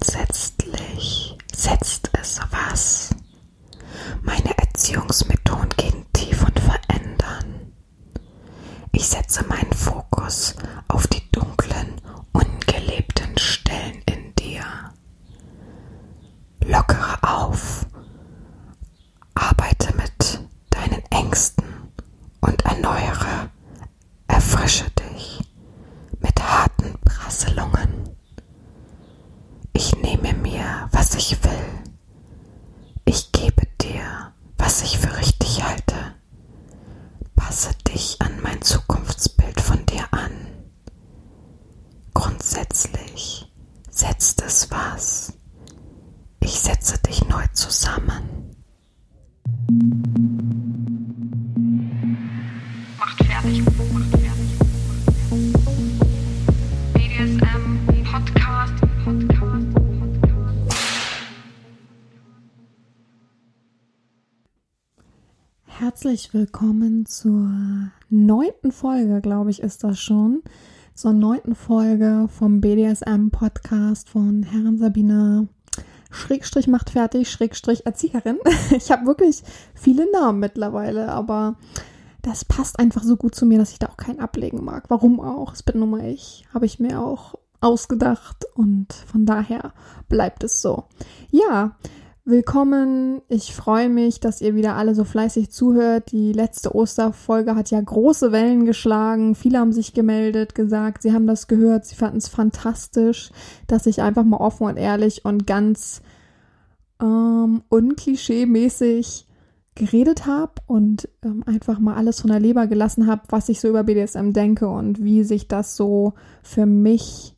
Grundsätzlich Herzlich willkommen zur neunten Folge, glaube ich, ist das schon. Zur neunten Folge vom BDSM-Podcast von Herren Sabina. Schrägstrich macht fertig, Schrägstrich Erzieherin. Ich habe wirklich viele Namen mittlerweile, aber das passt einfach so gut zu mir, dass ich da auch keinen ablegen mag. Warum auch? Es bin nur mal ich. Habe ich mir auch ausgedacht und von daher bleibt es so. Ja, Willkommen. Ich freue mich, dass ihr wieder alle so fleißig zuhört. Die letzte Osterfolge hat ja große Wellen geschlagen. Viele haben sich gemeldet, gesagt, sie haben das gehört, sie fanden es fantastisch, dass ich einfach mal offen und ehrlich und ganz ähm, unklischee-mäßig geredet habe und ähm, einfach mal alles von der Leber gelassen habe, was ich so über BDSM denke und wie sich das so für mich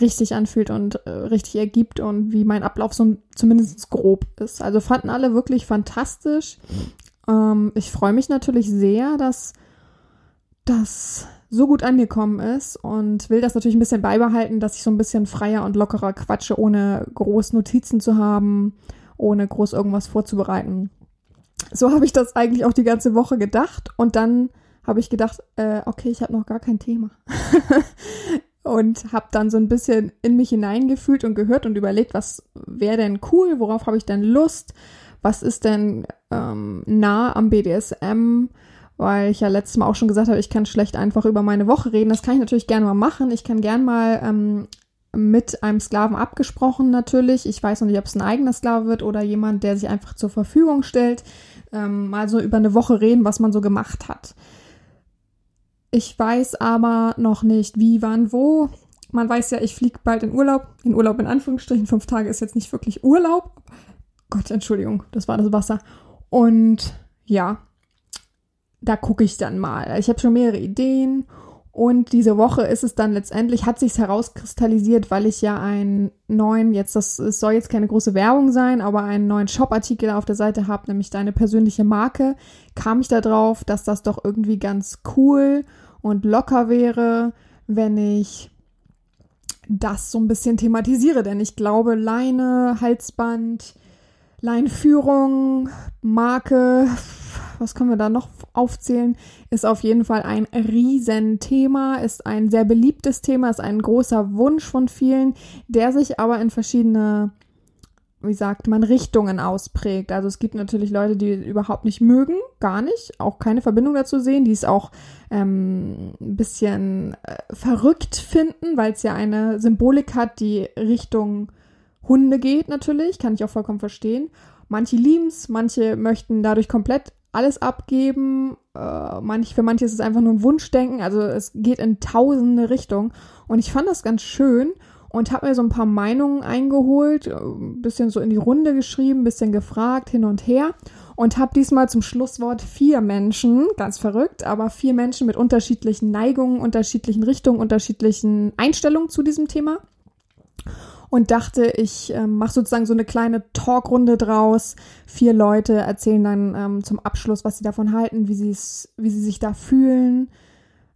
richtig anfühlt und äh, richtig ergibt und wie mein Ablauf so zumindest grob ist. Also fanden alle wirklich fantastisch. Ähm, ich freue mich natürlich sehr, dass das so gut angekommen ist und will das natürlich ein bisschen beibehalten, dass ich so ein bisschen freier und lockerer quatsche, ohne groß Notizen zu haben, ohne groß irgendwas vorzubereiten. So habe ich das eigentlich auch die ganze Woche gedacht und dann habe ich gedacht, äh, okay, ich habe noch gar kein Thema. und habe dann so ein bisschen in mich hineingefühlt und gehört und überlegt, was wäre denn cool, worauf habe ich denn Lust, was ist denn ähm, nah am BDSM, weil ich ja letztes Mal auch schon gesagt habe, ich kann schlecht einfach über meine Woche reden. Das kann ich natürlich gerne mal machen. Ich kann gern mal ähm, mit einem Sklaven abgesprochen natürlich. Ich weiß noch nicht, ob es ein eigener Sklave wird oder jemand, der sich einfach zur Verfügung stellt. Ähm, mal so über eine Woche reden, was man so gemacht hat. Ich weiß aber noch nicht, wie, wann, wo. Man weiß ja, ich fliege bald in Urlaub. In Urlaub in Anführungsstrichen. Fünf Tage ist jetzt nicht wirklich Urlaub. Gott, Entschuldigung, das war das Wasser. Und ja, da gucke ich dann mal. Ich habe schon mehrere Ideen und diese Woche ist es dann letztendlich, hat sich herauskristallisiert, weil ich ja einen neuen, jetzt das soll jetzt keine große Werbung sein, aber einen neuen Shop-Artikel auf der Seite habe, nämlich deine persönliche Marke, kam ich da drauf, dass das doch irgendwie ganz cool und locker wäre, wenn ich das so ein bisschen thematisiere. Denn ich glaube, Leine, Halsband, Leinführung, Marke, was können wir da noch aufzählen, ist auf jeden Fall ein Riesenthema, ist ein sehr beliebtes Thema, ist ein großer Wunsch von vielen, der sich aber in verschiedene, wie sagt man, Richtungen ausprägt. Also es gibt natürlich Leute, die überhaupt nicht mögen, gar nicht, auch keine Verbindung dazu sehen, die es auch ähm, ein bisschen äh, verrückt finden, weil es ja eine Symbolik hat, die Richtung Hunde geht natürlich, kann ich auch vollkommen verstehen. Manche lieben es, manche möchten dadurch komplett alles abgeben. Äh, manch, für manche ist es einfach nur ein Wunschdenken. Also es geht in tausende Richtungen. Und ich fand das ganz schön und habe mir so ein paar Meinungen eingeholt, ein bisschen so in die Runde geschrieben, ein bisschen gefragt, hin und her. Und habe diesmal zum Schlusswort vier Menschen, ganz verrückt, aber vier Menschen mit unterschiedlichen Neigungen, unterschiedlichen Richtungen, unterschiedlichen Einstellungen zu diesem Thema und dachte, ich ähm, mache sozusagen so eine kleine Talkrunde draus. Vier Leute erzählen dann ähm, zum Abschluss, was sie davon halten, wie, sie's, wie sie sich da fühlen,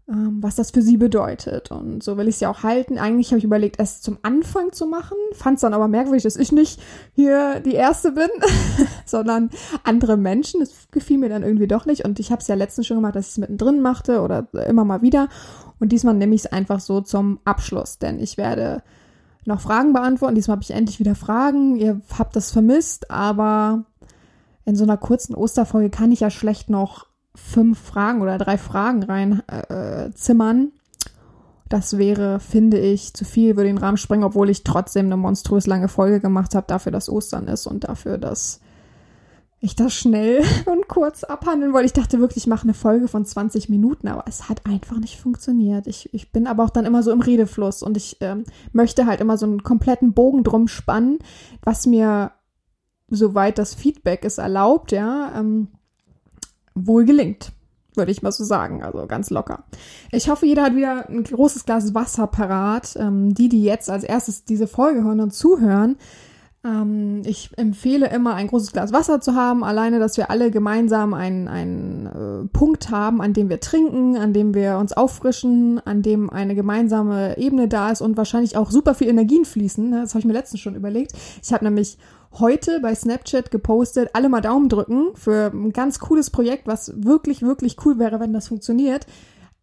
ähm, was das für sie bedeutet. Und so will ich es ja auch halten. Eigentlich habe ich überlegt, es zum Anfang zu machen, fand es dann aber merkwürdig, dass ich nicht hier die Erste bin, sondern andere Menschen. Das gefiel mir dann irgendwie doch nicht. Und ich habe es ja letztens schon gemacht, dass ich es mittendrin machte oder immer mal wieder. Und diesmal nehme ich es einfach so zum Abschluss, denn ich werde noch Fragen beantworten. Diesmal habe ich endlich wieder Fragen. Ihr habt das vermisst, aber in so einer kurzen Osterfolge kann ich ja schlecht noch fünf Fragen oder drei Fragen rein äh, zimmern. Das wäre, finde ich, zu viel, würde den Rahmen sprengen, obwohl ich trotzdem eine monströs lange Folge gemacht habe, dafür, dass Ostern ist und dafür, dass ich das schnell und kurz abhandeln wollte. Ich dachte wirklich, ich mache eine Folge von 20 Minuten, aber es hat einfach nicht funktioniert. Ich, ich bin aber auch dann immer so im Redefluss und ich ähm, möchte halt immer so einen kompletten Bogen drum spannen, was mir, soweit das Feedback es erlaubt, ja, ähm, wohl gelingt. Würde ich mal so sagen, also ganz locker. Ich hoffe, jeder hat wieder ein großes Glas Wasser parat. Ähm, die, die jetzt als erstes diese Folge hören und zuhören, ähm, ich empfehle immer, ein großes Glas Wasser zu haben, alleine, dass wir alle gemeinsam einen, einen äh, Punkt haben, an dem wir trinken, an dem wir uns auffrischen, an dem eine gemeinsame Ebene da ist und wahrscheinlich auch super viel Energien fließen. Ne? Das habe ich mir letztens schon überlegt. Ich habe nämlich heute bei Snapchat gepostet, alle mal Daumen drücken für ein ganz cooles Projekt, was wirklich, wirklich cool wäre, wenn das funktioniert.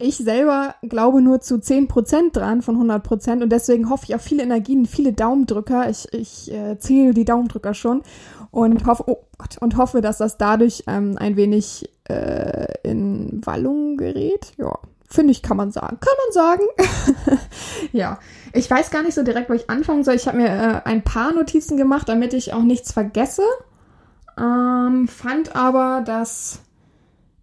Ich selber glaube nur zu 10% dran von 100% und deswegen hoffe ich auf viele Energien, viele Daumendrücker. Ich, ich äh, zähle die Daumendrücker schon und hoffe, oh Gott, und hoffe, dass das dadurch ähm, ein wenig äh, in Wallung gerät. Ja, finde ich, kann man sagen. Kann man sagen. ja, ich weiß gar nicht so direkt, wo ich anfangen soll. Ich habe mir äh, ein paar Notizen gemacht, damit ich auch nichts vergesse. Ähm, fand aber, dass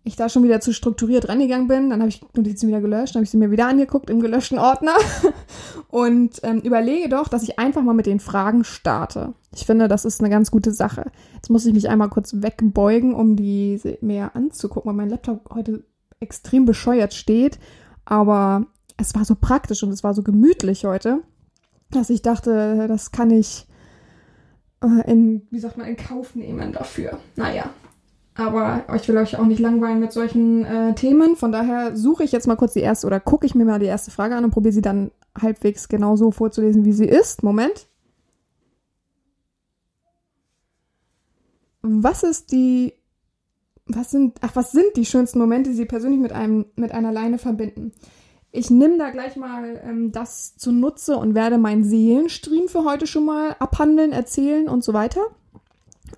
ich da schon wieder zu strukturiert rangegangen bin. Dann habe ich Notizen wieder gelöscht, dann habe ich sie mir wieder angeguckt im gelöschten Ordner und ähm, überlege doch, dass ich einfach mal mit den Fragen starte. Ich finde, das ist eine ganz gute Sache. Jetzt muss ich mich einmal kurz wegbeugen, um die mehr anzugucken, weil mein Laptop heute extrem bescheuert steht. Aber es war so praktisch und es war so gemütlich heute, dass ich dachte, das kann ich äh, in, wie sagt man, in Kauf nehmen dafür. Naja, aber ich will euch auch nicht langweilen mit solchen äh, Themen. Von daher suche ich jetzt mal kurz die erste oder gucke ich mir mal die erste Frage an und probiere sie dann halbwegs genauso vorzulesen, wie sie ist. Moment. Was ist die. Was sind. Ach, was sind die schönsten Momente, die Sie persönlich mit einem, mit einer Leine verbinden? Ich nehme da gleich mal ähm, das zunutze und werde meinen Seelenstream für heute schon mal abhandeln, erzählen und so weiter.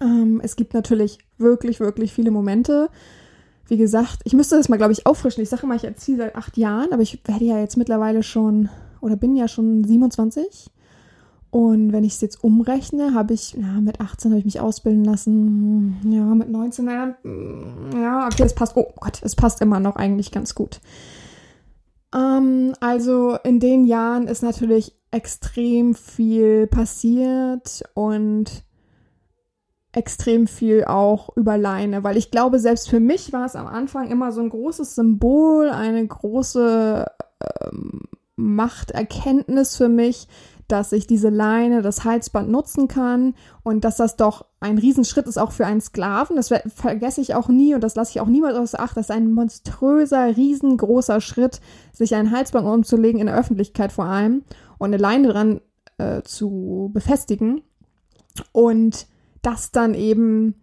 Ähm, es gibt natürlich wirklich, wirklich viele Momente. Wie gesagt, ich müsste das mal, glaube ich, auffrischen. Ich sage immer, ich erziehe seit acht Jahren, aber ich werde ja jetzt mittlerweile schon oder bin ja schon 27. Und wenn ich es jetzt umrechne, habe ich, ja, mit 18 habe ich mich ausbilden lassen. Ja, mit 19, ja, ja, okay, es passt. Oh Gott, es passt immer noch eigentlich ganz gut. Ähm, also in den Jahren ist natürlich extrem viel passiert und extrem viel auch über Leine, weil ich glaube, selbst für mich war es am Anfang immer so ein großes Symbol, eine große ähm, Machterkenntnis für mich, dass ich diese Leine, das Halsband nutzen kann und dass das doch ein Riesenschritt ist auch für einen Sklaven. Das vergesse ich auch nie und das lasse ich auch niemals außer Acht. Das ist ein monströser, riesengroßer Schritt, sich ein Halsband umzulegen in der Öffentlichkeit vor allem und eine Leine dran äh, zu befestigen. Und das dann eben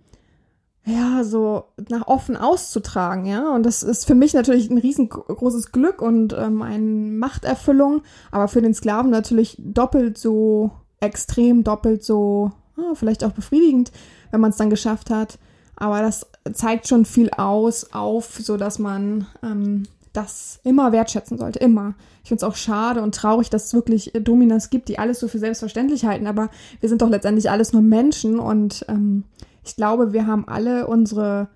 ja, so nach offen auszutragen, ja. Und das ist für mich natürlich ein riesengroßes Glück und ähm, eine Machterfüllung, aber für den Sklaven natürlich doppelt so extrem, doppelt so, ja, vielleicht auch befriedigend, wenn man es dann geschafft hat. Aber das zeigt schon viel aus, auf, so dass man ähm, das immer wertschätzen sollte, immer. Ich finde es auch schade und traurig, dass es wirklich Dominas gibt, die alles so für selbstverständlich halten, aber wir sind doch letztendlich alles nur Menschen und ähm, ich glaube, wir haben alle unsere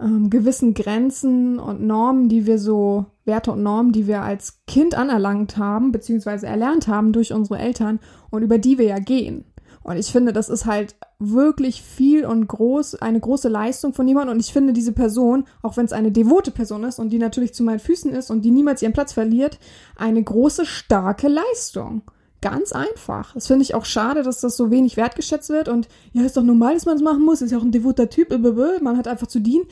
ähm, gewissen Grenzen und Normen, die wir so, Werte und Normen, die wir als Kind anerlangt haben, beziehungsweise erlernt haben durch unsere Eltern und über die wir ja gehen. Und ich finde, das ist halt wirklich viel und groß, eine große Leistung von jemandem. Und ich finde, diese Person, auch wenn es eine devote Person ist und die natürlich zu meinen Füßen ist und die niemals ihren Platz verliert, eine große, starke Leistung. Ganz einfach. Das finde ich auch schade, dass das so wenig wertgeschätzt wird. Und ja, ist doch normal, dass man es machen muss. Ist ja auch ein devoter Typ. Man hat einfach zu dienen.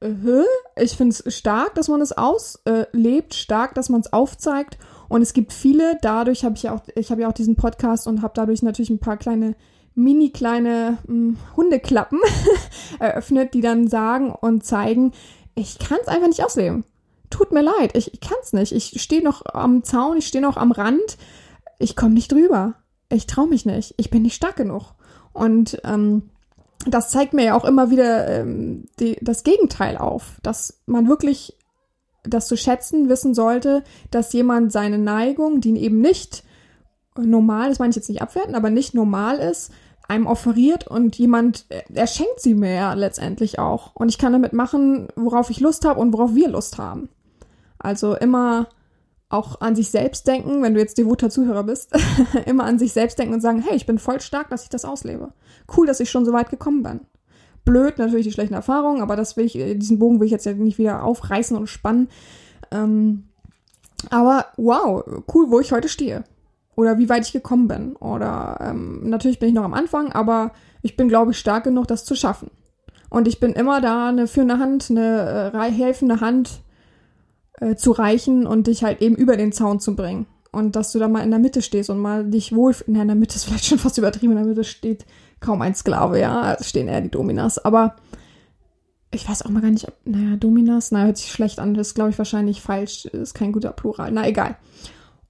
Äh, ich finde es stark, dass man es auslebt, stark, dass man es aufzeigt und es gibt viele, dadurch habe ich ja auch, ich habe ja auch diesen Podcast und habe dadurch natürlich ein paar kleine, mini kleine hm, Hundeklappen eröffnet, die dann sagen und zeigen, ich kann es einfach nicht ausleben. Tut mir leid, ich, ich kann es nicht. Ich stehe noch am Zaun, ich stehe noch am Rand, ich komme nicht drüber. ich traue mich nicht, ich bin nicht stark genug. Und ähm, das zeigt mir ja auch immer wieder ähm, die, das Gegenteil auf, dass man wirklich das zu schätzen wissen sollte, dass jemand seine Neigung, die eben nicht normal, das meine ich jetzt nicht abwerten, aber nicht normal ist, einem offeriert und jemand, er schenkt sie mir ja letztendlich auch. Und ich kann damit machen, worauf ich Lust habe und worauf wir Lust haben. Also immer auch an sich selbst denken, wenn du jetzt devoter Zuhörer bist, immer an sich selbst denken und sagen, hey, ich bin voll stark, dass ich das auslebe. Cool, dass ich schon so weit gekommen bin. Blöd, natürlich die schlechten Erfahrungen, aber das will ich, diesen Bogen will ich jetzt ja nicht wieder aufreißen und spannen. Ähm, aber wow, cool, wo ich heute stehe. Oder wie weit ich gekommen bin. Oder ähm, natürlich bin ich noch am Anfang, aber ich bin, glaube ich, stark genug, das zu schaffen. Und ich bin immer da, eine führende Hand, eine äh, helfende Hand äh, zu reichen und dich halt eben über den Zaun zu bringen. Und dass du da mal in der Mitte stehst und mal dich wohl. Na, in der Mitte ist vielleicht schon fast übertrieben, in der Mitte steht kaum ein Sklave, ja. Stehen eher die Dominas. Aber ich weiß auch mal gar nicht, ob, naja, Dominas, na, hört sich schlecht an, das ist, glaube ich, wahrscheinlich falsch, ist kein guter Plural. Na, egal.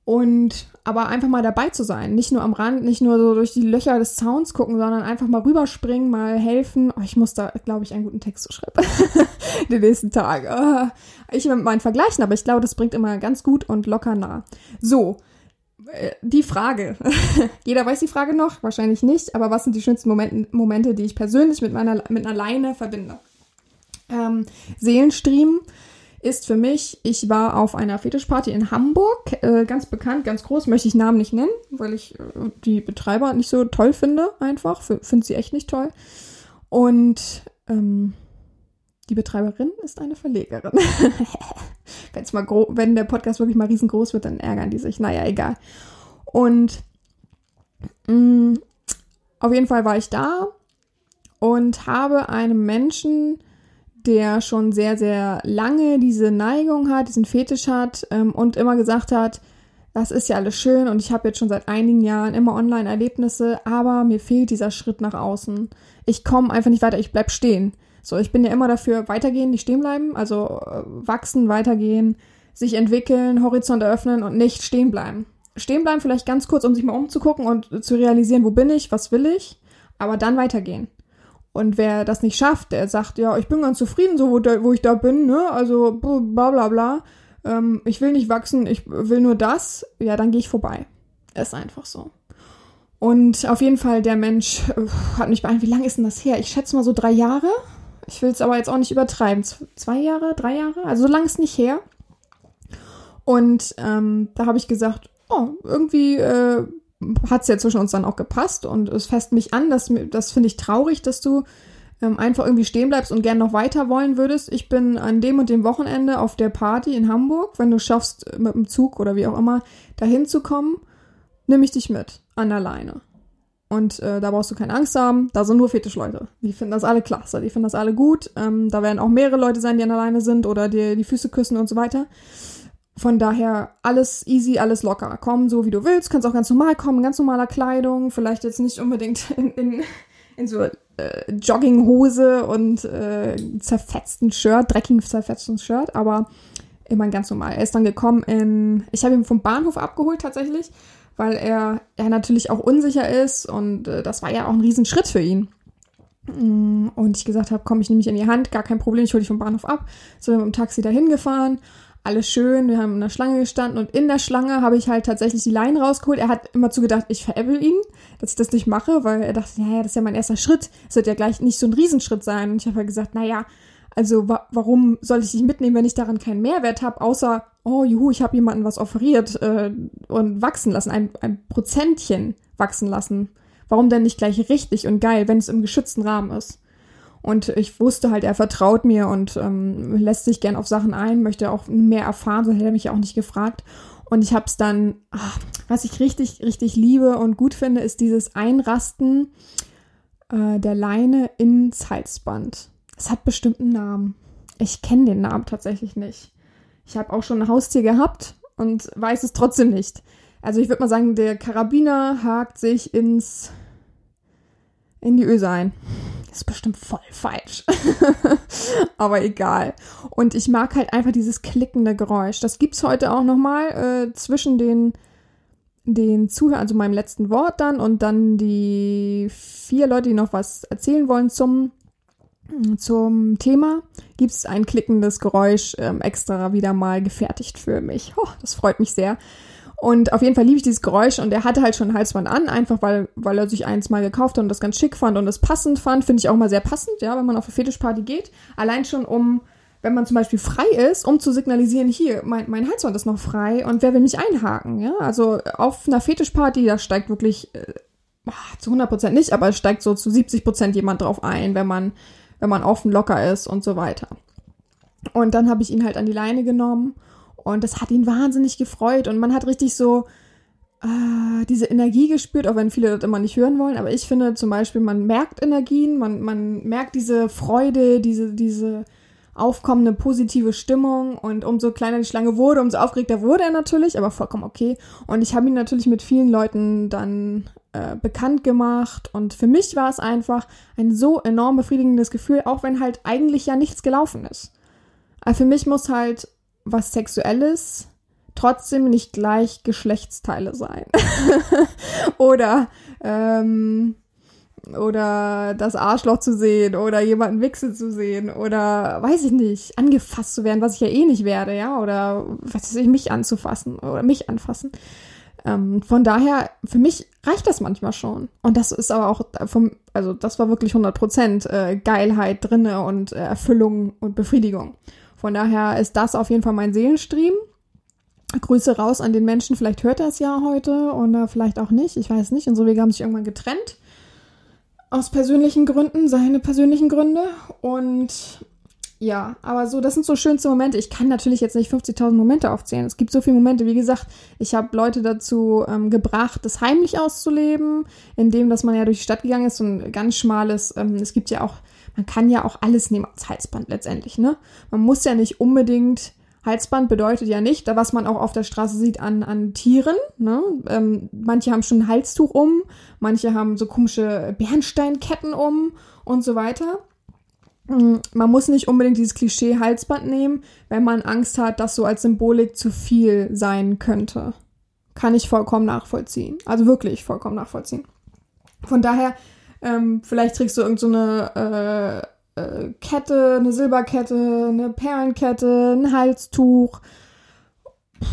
Und aber einfach mal dabei zu sein, nicht nur am Rand, nicht nur so durch die Löcher des Zauns gucken, sondern einfach mal rüberspringen, mal helfen. Oh, ich muss da, glaube ich, einen guten Text zu schreiben. Den nächsten Tag. Ich mit meinen Vergleichen, aber ich glaube, das bringt immer ganz gut und locker nah. So, die Frage. Jeder weiß die Frage noch, wahrscheinlich nicht, aber was sind die schönsten Momente, Momente die ich persönlich mit meiner mit einer Leine verbinde? Ähm, Seelenstream ist für mich, ich war auf einer Fetischparty in Hamburg, äh, ganz bekannt, ganz groß, möchte ich Namen nicht nennen, weil ich äh, die Betreiber nicht so toll finde, einfach. Finde sie echt nicht toll. Und ähm, die Betreiberin ist eine Verlegerin. Wenn's mal wenn der Podcast wirklich mal riesengroß wird, dann ärgern die sich. Naja, egal. Und mh, mm, auf jeden Fall war ich da und habe einem Menschen der schon sehr, sehr lange diese Neigung hat, diesen Fetisch hat ähm, und immer gesagt hat, das ist ja alles schön und ich habe jetzt schon seit einigen Jahren immer Online-Erlebnisse, aber mir fehlt dieser Schritt nach außen. Ich komme einfach nicht weiter, ich bleib stehen. So, ich bin ja immer dafür weitergehen, nicht stehen bleiben, also äh, wachsen, weitergehen, sich entwickeln, Horizont eröffnen und nicht stehen bleiben. Stehen bleiben vielleicht ganz kurz, um sich mal umzugucken und zu realisieren, wo bin ich, was will ich, aber dann weitergehen. Und wer das nicht schafft, der sagt, ja, ich bin ganz zufrieden, so wo, wo ich da bin, ne? Also bla bla bla. Ähm, ich will nicht wachsen, ich will nur das, ja, dann gehe ich vorbei. Ist einfach so. Und auf jeden Fall, der Mensch äh, hat mich beeindruckt. Wie lange ist denn das her? Ich schätze mal so drei Jahre. Ich will es aber jetzt auch nicht übertreiben. Zwei Jahre, drei Jahre? Also so lange ist nicht her. Und ähm, da habe ich gesagt, oh, irgendwie äh, hat es ja zwischen uns dann auch gepasst und es fässt mich an, dass, das finde ich traurig, dass du ähm, einfach irgendwie stehen bleibst und gern noch weiter wollen würdest. Ich bin an dem und dem Wochenende auf der Party in Hamburg. Wenn du schaffst, mit dem Zug oder wie auch immer dahin zu kommen, nehme ich dich mit an der Leine. Und äh, da brauchst du keine Angst haben. Da sind nur Fetischleute. Die finden das alle klasse. Die finden das alle gut. Ähm, da werden auch mehrere Leute sein, die an der Leine sind oder dir die Füße küssen und so weiter. Von daher alles easy, alles locker. Komm so wie du willst, kannst auch ganz normal kommen, ganz normaler Kleidung, vielleicht jetzt nicht unbedingt in, in, in so äh, Jogginghose und äh, zerfetzten Shirt, dreckigen zerfetzten Shirt, aber immer ganz normal. Er ist dann gekommen in, ich habe ihn vom Bahnhof abgeholt tatsächlich, weil er, er natürlich auch unsicher ist und äh, das war ja auch ein Riesenschritt für ihn. Mm, und ich gesagt habe, komm, ich nehme mich in die Hand, gar kein Problem, ich hole dich vom Bahnhof ab. So, wir mit dem Taxi dahin gefahren alles schön, wir haben in der Schlange gestanden und in der Schlange habe ich halt tatsächlich die Leinen rausgeholt. Er hat immer zu gedacht, ich veräppel ihn, dass ich das nicht mache, weil er dachte, ja, das ist ja mein erster Schritt. Es wird ja gleich nicht so ein Riesenschritt sein. Und ich habe halt gesagt, naja, also wa warum soll ich dich mitnehmen, wenn ich daran keinen Mehrwert habe, außer, oh juhu, ich habe jemandem was offeriert äh, und wachsen lassen, ein, ein Prozentchen wachsen lassen. Warum denn nicht gleich richtig und geil, wenn es im geschützten Rahmen ist? Und ich wusste halt, er vertraut mir und ähm, lässt sich gern auf Sachen ein, möchte auch mehr erfahren, so hätte er mich auch nicht gefragt. Und ich habe es dann, ach, was ich richtig, richtig liebe und gut finde, ist dieses Einrasten äh, der Leine ins Halsband. Es hat bestimmten Namen. Ich kenne den Namen tatsächlich nicht. Ich habe auch schon ein Haustier gehabt und weiß es trotzdem nicht. Also ich würde mal sagen, der Karabiner hakt sich ins in die Öse ein ist bestimmt voll falsch. Aber egal. Und ich mag halt einfach dieses klickende Geräusch. Das gibt's heute auch nochmal äh, zwischen den den Zuhörern, also meinem letzten Wort dann und dann die vier Leute, die noch was erzählen wollen zum, zum Thema, gibt es ein klickendes Geräusch ähm, extra wieder mal gefertigt für mich. Oh, das freut mich sehr. Und auf jeden Fall liebe ich dieses Geräusch und er hatte halt schon ein Halsband an, einfach weil, weil er sich eins mal gekauft hat und das ganz schick fand und es passend fand. Finde ich auch mal sehr passend, ja, wenn man auf eine Fetischparty geht. Allein schon um, wenn man zum Beispiel frei ist, um zu signalisieren, hier, mein, mein Halsband ist noch frei und wer will mich einhaken, ja. Also auf einer Fetischparty, da steigt wirklich, äh, zu 100% nicht, aber es steigt so zu 70% jemand drauf ein, wenn man, wenn man offen locker ist und so weiter. Und dann habe ich ihn halt an die Leine genommen und das hat ihn wahnsinnig gefreut. Und man hat richtig so äh, diese Energie gespürt, auch wenn viele das immer nicht hören wollen. Aber ich finde zum Beispiel, man merkt Energien, man, man merkt diese Freude, diese, diese aufkommende positive Stimmung. Und umso kleiner die Schlange wurde, umso aufgeregter wurde er natürlich, aber vollkommen okay. Und ich habe ihn natürlich mit vielen Leuten dann äh, bekannt gemacht. Und für mich war es einfach ein so enorm befriedigendes Gefühl, auch wenn halt eigentlich ja nichts gelaufen ist. Aber für mich muss halt was Sexuelles trotzdem nicht gleich Geschlechtsteile sein. oder ähm, oder das Arschloch zu sehen oder jemanden wichsen zu sehen oder weiß ich nicht, angefasst zu werden, was ich ja eh nicht werde, ja, oder was weiß ich, mich anzufassen oder mich anfassen. Ähm, von daher, für mich reicht das manchmal schon. Und das ist aber auch vom, also das war wirklich 100% äh, Geilheit drinne und äh, Erfüllung und Befriedigung. Von daher ist das auf jeden Fall mein Seelenstream. Grüße raus an den Menschen, vielleicht hört er es ja heute oder vielleicht auch nicht, ich weiß nicht. Unsere Wege haben sich irgendwann getrennt. Aus persönlichen Gründen, seine persönlichen Gründe. Und ja, aber so, das sind so schönste Momente. Ich kann natürlich jetzt nicht 50.000 Momente aufzählen. Es gibt so viele Momente. Wie gesagt, ich habe Leute dazu ähm, gebracht, das heimlich auszuleben, indem, dass man ja durch die Stadt gegangen ist, so ein ganz schmales, ähm, es gibt ja auch man kann ja auch alles nehmen als Halsband letztendlich, ne? Man muss ja nicht unbedingt Halsband bedeutet ja nicht, was man auch auf der Straße sieht an, an Tieren. Ne? Ähm, manche haben schon ein Halstuch um, manche haben so komische Bernsteinketten um und so weiter. Mm, man muss nicht unbedingt dieses Klischee Halsband nehmen, wenn man Angst hat, dass so als Symbolik zu viel sein könnte. Kann ich vollkommen nachvollziehen. Also wirklich vollkommen nachvollziehen. Von daher ähm, vielleicht trägst du irgendeine so äh, äh, Kette, eine Silberkette, eine Perlenkette, ein Halstuch. Es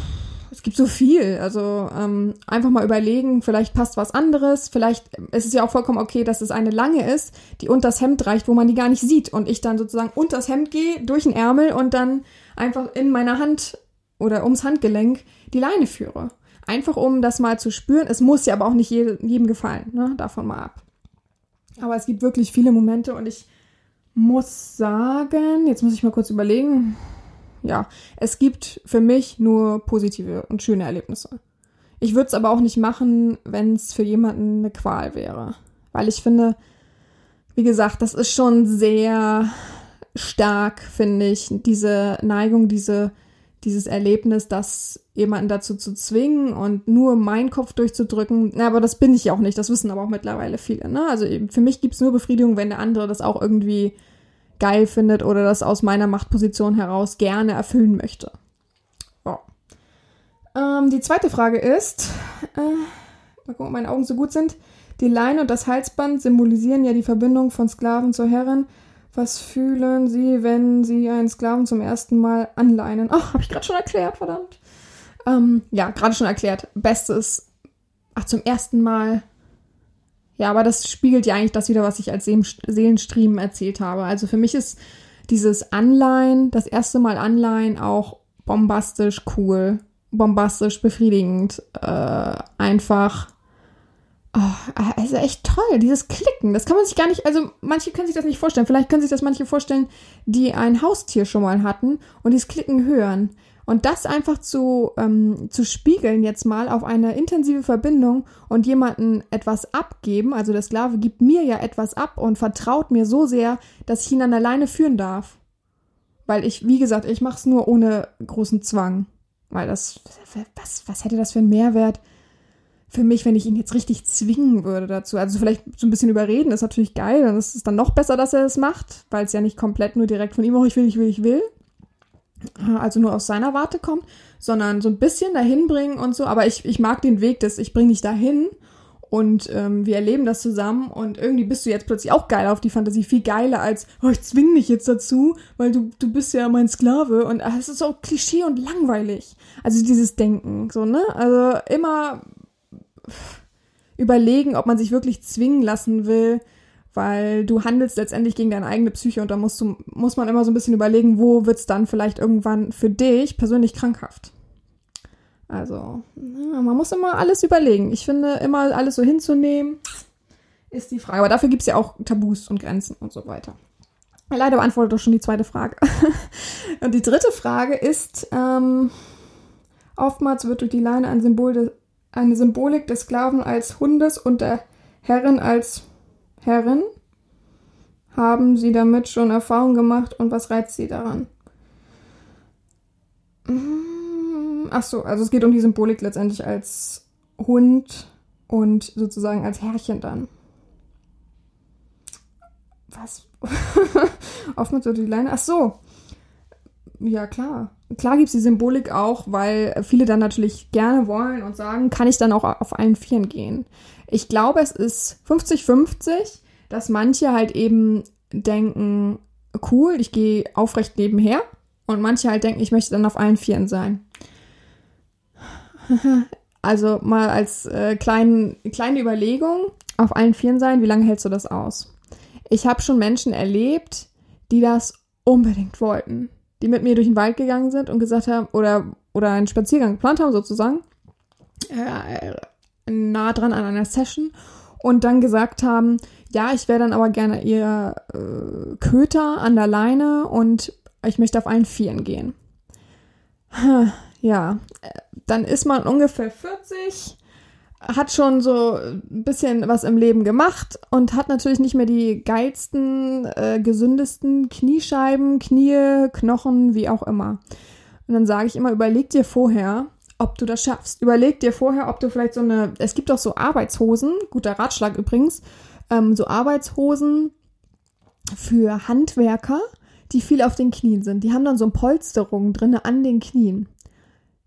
gibt so viel. Also ähm, einfach mal überlegen, vielleicht passt was anderes. Vielleicht ist es ja auch vollkommen okay, dass es eine lange ist, die unter das Hemd reicht, wo man die gar nicht sieht. Und ich dann sozusagen unter das Hemd gehe, durch den Ärmel und dann einfach in meiner Hand oder ums Handgelenk die Leine führe. Einfach um das mal zu spüren. Es muss ja aber auch nicht jedem gefallen, ne? Davon mal ab. Aber es gibt wirklich viele Momente und ich muss sagen, jetzt muss ich mal kurz überlegen. Ja, es gibt für mich nur positive und schöne Erlebnisse. Ich würde es aber auch nicht machen, wenn es für jemanden eine Qual wäre. Weil ich finde, wie gesagt, das ist schon sehr stark, finde ich, diese Neigung, diese dieses Erlebnis, das jemanden dazu zu zwingen und nur meinen Kopf durchzudrücken. Na, aber das bin ich ja auch nicht, das wissen aber auch mittlerweile viele. Ne? Also für mich gibt es nur Befriedigung, wenn der andere das auch irgendwie geil findet oder das aus meiner Machtposition heraus gerne erfüllen möchte. Oh. Ähm, die zweite Frage ist, äh, mal gucken, ob meine Augen so gut sind. Die Leine und das Halsband symbolisieren ja die Verbindung von Sklaven zur Herrin. Was fühlen Sie, wenn Sie einen Sklaven zum ersten Mal anleinen? Ach, habe ich gerade schon erklärt, verdammt. Ähm, ja, gerade schon erklärt. Bestes. Ach, zum ersten Mal. Ja, aber das spiegelt ja eigentlich das wieder, was ich als Seelenstream erzählt habe. Also für mich ist dieses Anleihen, das erste Mal Anleihen auch bombastisch cool, bombastisch befriedigend. Äh, einfach Oh, also echt toll, dieses Klicken, das kann man sich gar nicht, also manche können sich das nicht vorstellen. Vielleicht können sich das manche vorstellen, die ein Haustier schon mal hatten und dieses Klicken hören. Und das einfach zu, ähm, zu spiegeln jetzt mal auf eine intensive Verbindung und jemanden etwas abgeben, also der Sklave gibt mir ja etwas ab und vertraut mir so sehr, dass ich ihn an alleine führen darf. Weil ich, wie gesagt, ich mache es nur ohne großen Zwang. Weil das, was, was hätte das für einen Mehrwert? für mich, wenn ich ihn jetzt richtig zwingen würde dazu. Also vielleicht so ein bisschen überreden ist natürlich geil. Dann ist es dann noch besser, dass er es macht, weil es ja nicht komplett nur direkt von ihm, auch ich will, ich will, ich will. Also nur aus seiner Warte kommt, sondern so ein bisschen dahin bringen und so. Aber ich, ich mag den Weg, dass ich bringe dich dahin und ähm, wir erleben das zusammen und irgendwie bist du jetzt plötzlich auch geil auf die Fantasie, viel geiler als, oh, ich zwing dich jetzt dazu, weil du, du bist ja mein Sklave und es ist so Klischee und langweilig. Also dieses Denken, so, ne? Also immer überlegen, ob man sich wirklich zwingen lassen will, weil du handelst letztendlich gegen deine eigene Psyche und da musst du, muss man immer so ein bisschen überlegen, wo wird's dann vielleicht irgendwann für dich persönlich krankhaft. Also, man muss immer alles überlegen. Ich finde, immer alles so hinzunehmen, ist die Frage. Aber dafür gibt's ja auch Tabus und Grenzen und so weiter. Leider beantwortet doch schon die zweite Frage. und die dritte Frage ist, ähm, oftmals wird durch die Leine ein Symbol de, eine Symbolik des Sklaven als Hundes und der Herrin als Herrin. Haben Sie damit schon Erfahrung gemacht und was reizt Sie daran? Ach so, also es geht um die Symbolik letztendlich als Hund und sozusagen als Herrchen dann. Was? Oftmals so die Leine. Ach so. Ja, klar. Klar gibt es die Symbolik auch, weil viele dann natürlich gerne wollen und sagen, kann ich dann auch auf allen Vieren gehen. Ich glaube, es ist 50-50, dass manche halt eben denken, cool, ich gehe aufrecht nebenher. Und manche halt denken, ich möchte dann auf allen Vieren sein. Also mal als äh, klein, kleine Überlegung, auf allen Vieren sein, wie lange hältst du das aus? Ich habe schon Menschen erlebt, die das unbedingt wollten. Die mit mir durch den Wald gegangen sind und gesagt haben, oder, oder einen Spaziergang geplant haben sozusagen, äh, nah dran an einer Session und dann gesagt haben, ja, ich wäre dann aber gerne ihr äh, Köter an der Leine und ich möchte auf allen Vieren gehen. Ja, dann ist man ungefähr 40, hat schon so ein bisschen was im Leben gemacht und hat natürlich nicht mehr die geilsten, äh, gesündesten Kniescheiben, Knie, Knochen, wie auch immer. Und dann sage ich immer, überleg dir vorher, ob du das schaffst. Überleg dir vorher, ob du vielleicht so eine, es gibt auch so Arbeitshosen, guter Ratschlag übrigens, ähm, so Arbeitshosen für Handwerker, die viel auf den Knien sind. Die haben dann so Polsterungen drinne an den Knien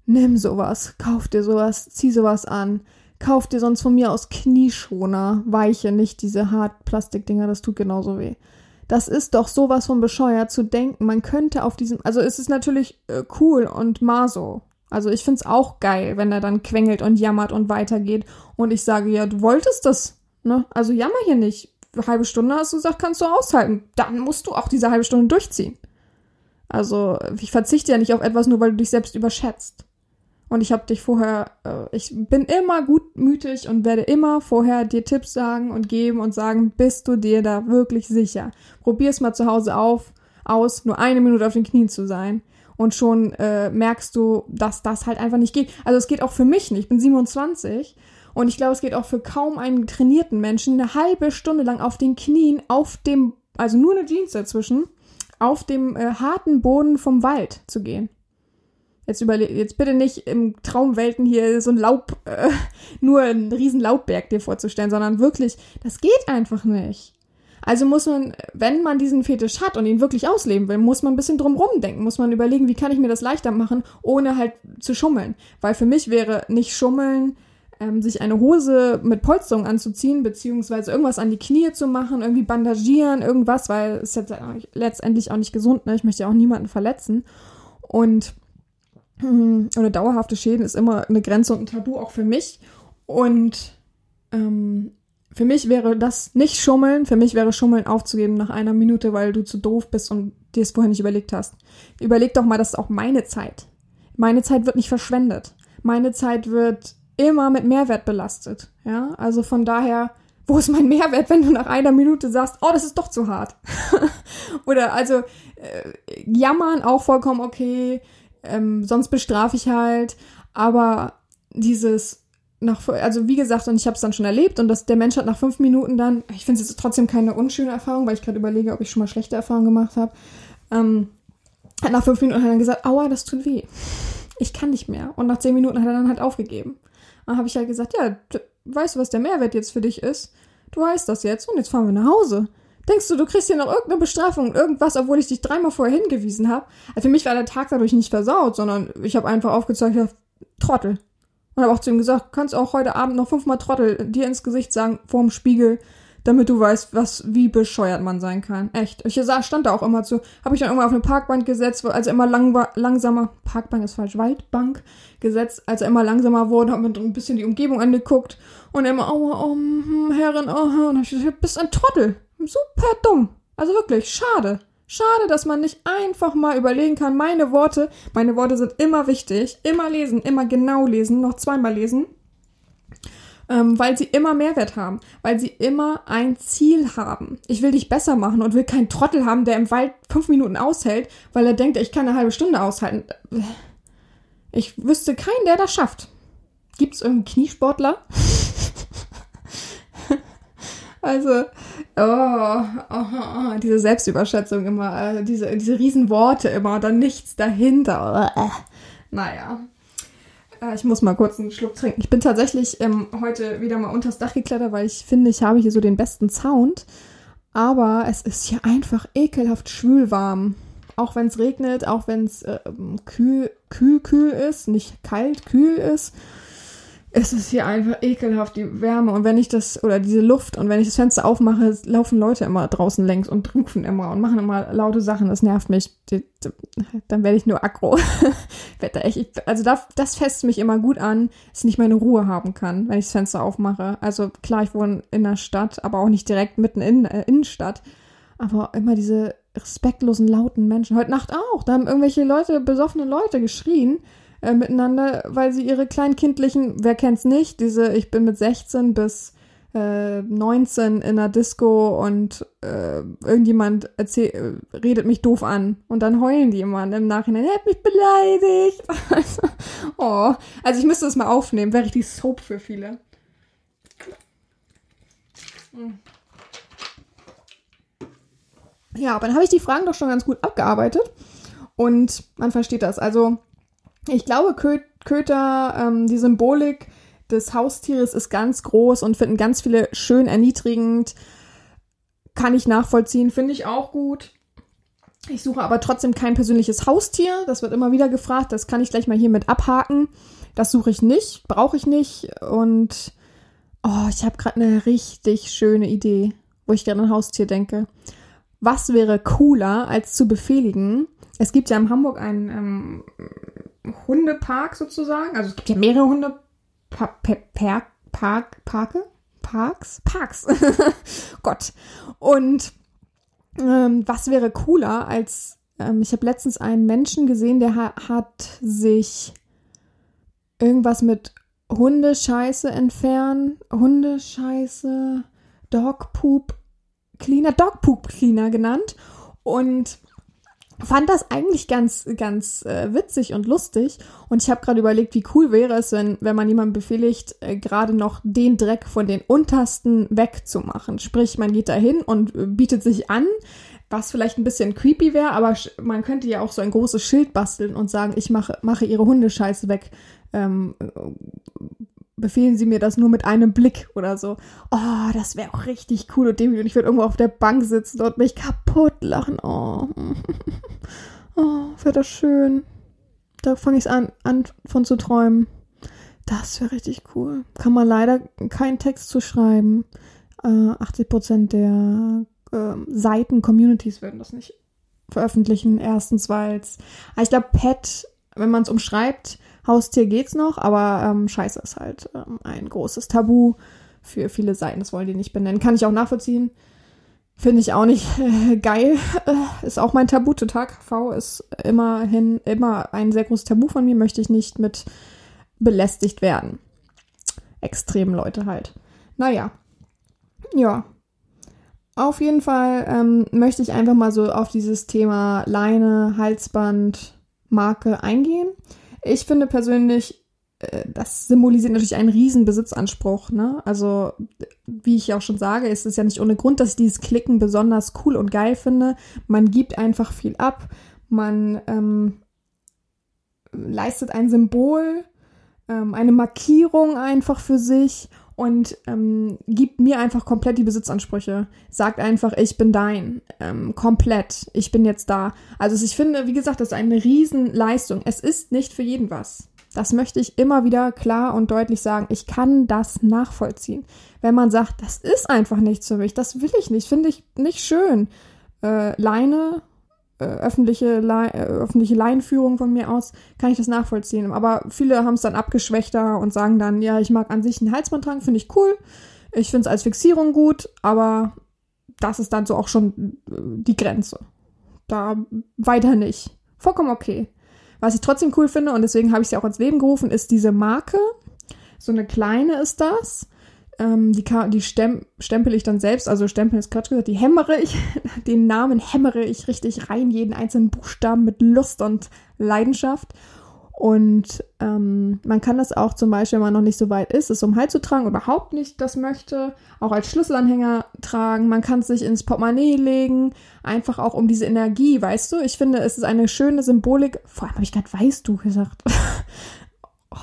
nimm sowas, kauf dir sowas, zieh sowas an. Kauf dir sonst von mir aus Knieschoner, weiche, nicht diese Hartplastikdinger, das tut genauso weh. Das ist doch sowas von bescheuert zu denken, man könnte auf diesem, also es ist natürlich äh, cool und Maso. Also ich find's auch geil, wenn er dann quengelt und jammert und weitergeht und ich sage, ja, du wolltest das, ne? Also jammer hier nicht. Eine halbe Stunde hast du gesagt, kannst du aushalten. Dann musst du auch diese halbe Stunde durchziehen. Also ich verzichte ja nicht auf etwas, nur weil du dich selbst überschätzt. Und ich habe dich vorher, äh, ich bin immer gutmütig und werde immer vorher dir Tipps sagen und geben und sagen, bist du dir da wirklich sicher? Probier es mal zu Hause auf, aus, nur eine Minute auf den Knien zu sein. Und schon äh, merkst du, dass das halt einfach nicht geht. Also es geht auch für mich nicht. Ich bin 27 und ich glaube, es geht auch für kaum einen trainierten Menschen, eine halbe Stunde lang auf den Knien, auf dem, also nur eine Jeans dazwischen, auf dem äh, harten Boden vom Wald zu gehen. Jetzt überle jetzt bitte nicht im Traumwelten hier so ein Laub, äh, nur einen riesen Laubberg dir vorzustellen, sondern wirklich, das geht einfach nicht. Also muss man, wenn man diesen Fetisch hat und ihn wirklich ausleben will, muss man ein bisschen drumrum denken, muss man überlegen, wie kann ich mir das leichter machen, ohne halt zu schummeln. Weil für mich wäre nicht schummeln, ähm, sich eine Hose mit Polsterung anzuziehen, beziehungsweise irgendwas an die Knie zu machen, irgendwie bandagieren, irgendwas, weil es ist jetzt letztendlich auch nicht gesund, ne? Ich möchte ja auch niemanden verletzen. Und oder dauerhafte Schäden ist immer eine Grenze und ein Tabu auch für mich. Und ähm, für mich wäre das nicht Schummeln. Für mich wäre Schummeln aufzugeben nach einer Minute, weil du zu doof bist und dir es vorher nicht überlegt hast. Überleg doch mal, das ist auch meine Zeit. Meine Zeit wird nicht verschwendet. Meine Zeit wird immer mit Mehrwert belastet. Ja, also von daher, wo ist mein Mehrwert, wenn du nach einer Minute sagst, oh, das ist doch zu hart? Oder also äh, jammern auch vollkommen okay ähm, sonst bestrafe ich halt. Aber dieses nach, also wie gesagt, und ich habe es dann schon erlebt und dass der Mensch hat nach fünf Minuten dann, ich finde es trotzdem keine unschöne Erfahrung, weil ich gerade überlege, ob ich schon mal schlechte Erfahrungen gemacht habe. Ähm, hat nach fünf Minuten hat dann gesagt, aua, das tut weh. Ich kann nicht mehr. Und nach zehn Minuten hat er dann halt aufgegeben. Dann habe ich halt gesagt, ja, weißt du, was der Mehrwert jetzt für dich ist? Du weißt das jetzt und jetzt fahren wir nach Hause. Denkst du, du kriegst hier noch irgendeine Bestrafung, irgendwas, obwohl ich dich dreimal vorher hingewiesen habe? Also für mich war der Tag dadurch nicht versaut, sondern ich habe einfach aufgezeigt, ja, Trottel. Und habe auch zu ihm gesagt, kannst auch heute Abend noch fünfmal Trottel dir ins Gesicht sagen, vorm Spiegel, damit du weißt, was, wie bescheuert man sein kann. Echt. Ich sah, stand da auch immer zu. Habe ich dann irgendwann auf eine Parkbank gesetzt, also immer lang, langsamer, Parkbank ist falsch, Waldbank gesetzt, als er immer langsamer wurde, habe mir ein bisschen die Umgebung angeguckt und immer, oh, oh, Herrin, oh, und hab ich gesagt, du bist ein Trottel. Super dumm. Also wirklich, schade. Schade, dass man nicht einfach mal überlegen kann, meine Worte, meine Worte sind immer wichtig, immer lesen, immer genau lesen, noch zweimal lesen, ähm, weil sie immer Mehrwert haben, weil sie immer ein Ziel haben. Ich will dich besser machen und will keinen Trottel haben, der im Wald fünf Minuten aushält, weil er denkt, ich kann eine halbe Stunde aushalten. Ich wüsste keinen, der das schafft. Gibt es irgendeinen Kniesportler? also, oh, oh, oh, diese Selbstüberschätzung immer, äh, diese, diese Riesenworte immer, dann nichts dahinter. Äh, naja. Äh, ich muss mal kurz einen Schluck trinken. Ich bin tatsächlich ähm, heute wieder mal unters Dach geklettert, weil ich finde, ich habe hier so den besten Sound. Aber es ist hier einfach ekelhaft schwülwarm. Auch wenn es regnet, auch wenn es äh, kühl, kühl, kühl ist, nicht kalt, kühl ist es ist hier einfach ekelhaft, die Wärme. Und wenn ich das, oder diese Luft, und wenn ich das Fenster aufmache, laufen Leute immer draußen längs und rufen immer und machen immer laute Sachen. Das nervt mich. Dann werde ich nur aggro. also das, das fässt mich immer gut an, dass ich nicht meine Ruhe haben kann, wenn ich das Fenster aufmache. Also klar, ich wohne in der Stadt, aber auch nicht direkt mitten in äh, Innenstadt. Aber immer diese respektlosen, lauten Menschen. Heute Nacht auch. Da haben irgendwelche Leute, besoffene Leute geschrien äh, miteinander, weil sie ihre kleinkindlichen, wer kennt's nicht, diese, ich bin mit 16 bis äh, 19 in einer Disco und äh, irgendjemand erzähl, äh, redet mich doof an und dann heulen die immer im Nachhinein, er hat mich beleidigt. oh, also ich müsste das mal aufnehmen, wäre richtig Soap für viele. Ja, aber dann habe ich die Fragen doch schon ganz gut abgearbeitet und man versteht das. Also ich glaube, Kö Köter, ähm, die Symbolik des Haustieres ist ganz groß und finden ganz viele schön erniedrigend. Kann ich nachvollziehen, finde ich auch gut. Ich suche aber trotzdem kein persönliches Haustier. Das wird immer wieder gefragt. Das kann ich gleich mal hier mit abhaken. Das suche ich nicht, brauche ich nicht. Und oh, ich habe gerade eine richtig schöne Idee, wo ich gerne an ein Haustier denke. Was wäre cooler, als zu befehligen? Es gibt ja in Hamburg einen ähm, Hundepark sozusagen. Also es gibt ja mehrere Hunde pa pa Park, Parke? Parks? Parks. Gott. Und ähm, was wäre cooler als ähm, ich habe letztens einen Menschen gesehen, der ha hat sich irgendwas mit Hundescheiße entfernen, Hundescheiße, Dogpoop Cleaner, Dogpoop Cleaner genannt und fand das eigentlich ganz, ganz äh, witzig und lustig. Und ich habe gerade überlegt, wie cool wäre es, wenn, wenn man jemanden befehligt, äh, gerade noch den Dreck von den untersten wegzumachen. Sprich, man geht da hin und äh, bietet sich an, was vielleicht ein bisschen creepy wäre, aber man könnte ja auch so ein großes Schild basteln und sagen, ich mache, mache ihre Hundescheiße weg. Ähm, befehlen Sie mir das nur mit einem Blick oder so. Oh, das wäre auch richtig cool und demütig. Und ich würde irgendwo auf der Bank sitzen und mich kaputt lachen. Oh, oh wäre das schön. Da fange ich an, an von zu träumen. Das wäre richtig cool. Kann man leider keinen Text zu schreiben. Äh, 80% der äh, Seiten, Communities würden das nicht veröffentlichen. Erstens, weil es, ah, ich glaube, Pet, wenn man es umschreibt, Haustier geht's noch, aber ähm, Scheiße ist halt ähm, ein großes Tabu für viele Seiten. Das wollen die nicht benennen. Kann ich auch nachvollziehen. Finde ich auch nicht äh, geil. Äh, ist auch mein Tabu. Total KV ist immerhin immer ein sehr großes Tabu von mir. Möchte ich nicht mit belästigt werden. Extremen Leute halt. Naja. Ja. Auf jeden Fall ähm, möchte ich einfach mal so auf dieses Thema Leine, Halsband, Marke eingehen. Ich finde persönlich, äh, das symbolisiert natürlich einen riesen Besitzanspruch. Ne? Also, wie ich auch schon sage, ist es ja nicht ohne Grund, dass ich dieses Klicken besonders cool und geil finde. Man gibt einfach viel ab. Man ähm, leistet ein Symbol, ähm, eine Markierung einfach für sich. Und ähm, gibt mir einfach komplett die Besitzansprüche. Sagt einfach, ich bin dein. Ähm, komplett. Ich bin jetzt da. Also ich finde, wie gesagt, das ist eine Riesenleistung. Es ist nicht für jeden was. Das möchte ich immer wieder klar und deutlich sagen. Ich kann das nachvollziehen. Wenn man sagt, das ist einfach nichts für mich, das will ich nicht, finde ich nicht schön. Äh, Leine, äh, öffentliche, Le äh, öffentliche Laienführung von mir aus, kann ich das nachvollziehen. Aber viele haben es dann abgeschwächter und sagen dann, ja, ich mag an sich einen Halsband tragen, finde ich cool. Ich finde es als Fixierung gut, aber das ist dann so auch schon äh, die Grenze. Da weiter nicht. Vollkommen okay. Was ich trotzdem cool finde, und deswegen habe ich sie auch ins Leben gerufen, ist diese Marke. So eine kleine ist das. Ähm, die die stem stempel ich dann selbst, also stempeln ist Quatsch gesagt, die hämmere ich, den Namen hämmere ich richtig rein, jeden einzelnen Buchstaben mit Lust und Leidenschaft. Und ähm, man kann das auch zum Beispiel, wenn man noch nicht so weit ist, es um Hals zu tragen, überhaupt nicht das möchte, auch als Schlüsselanhänger tragen. Man kann es sich ins Portemonnaie legen, einfach auch um diese Energie, weißt du? Ich finde, es ist eine schöne Symbolik. Vor allem habe ich gerade weißt du gesagt. oh.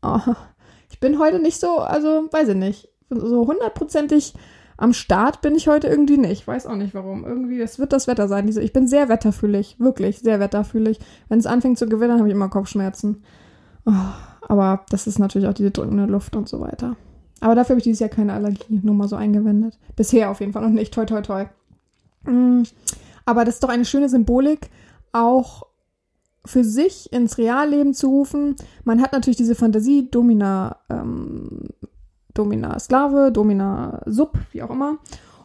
Oh. Ich bin heute nicht so, also weiß ich nicht, so hundertprozentig am Start bin ich heute irgendwie nicht. Weiß auch nicht warum. Irgendwie, es wird das Wetter sein. Ich bin sehr wetterfühlig. Wirklich sehr wetterfühlig. Wenn es anfängt zu gewittern, habe ich immer Kopfschmerzen. Oh, aber das ist natürlich auch diese drückende Luft und so weiter. Aber dafür habe ich dieses Jahr keine Allergie. Nur mal so eingewendet. Bisher auf jeden Fall noch nicht. Toi, toi, toi. Mm, aber das ist doch eine schöne Symbolik, auch für sich ins Realleben zu rufen. Man hat natürlich diese Fantasie, Domina ähm, Domina Sklave, Domina Sub, wie auch immer.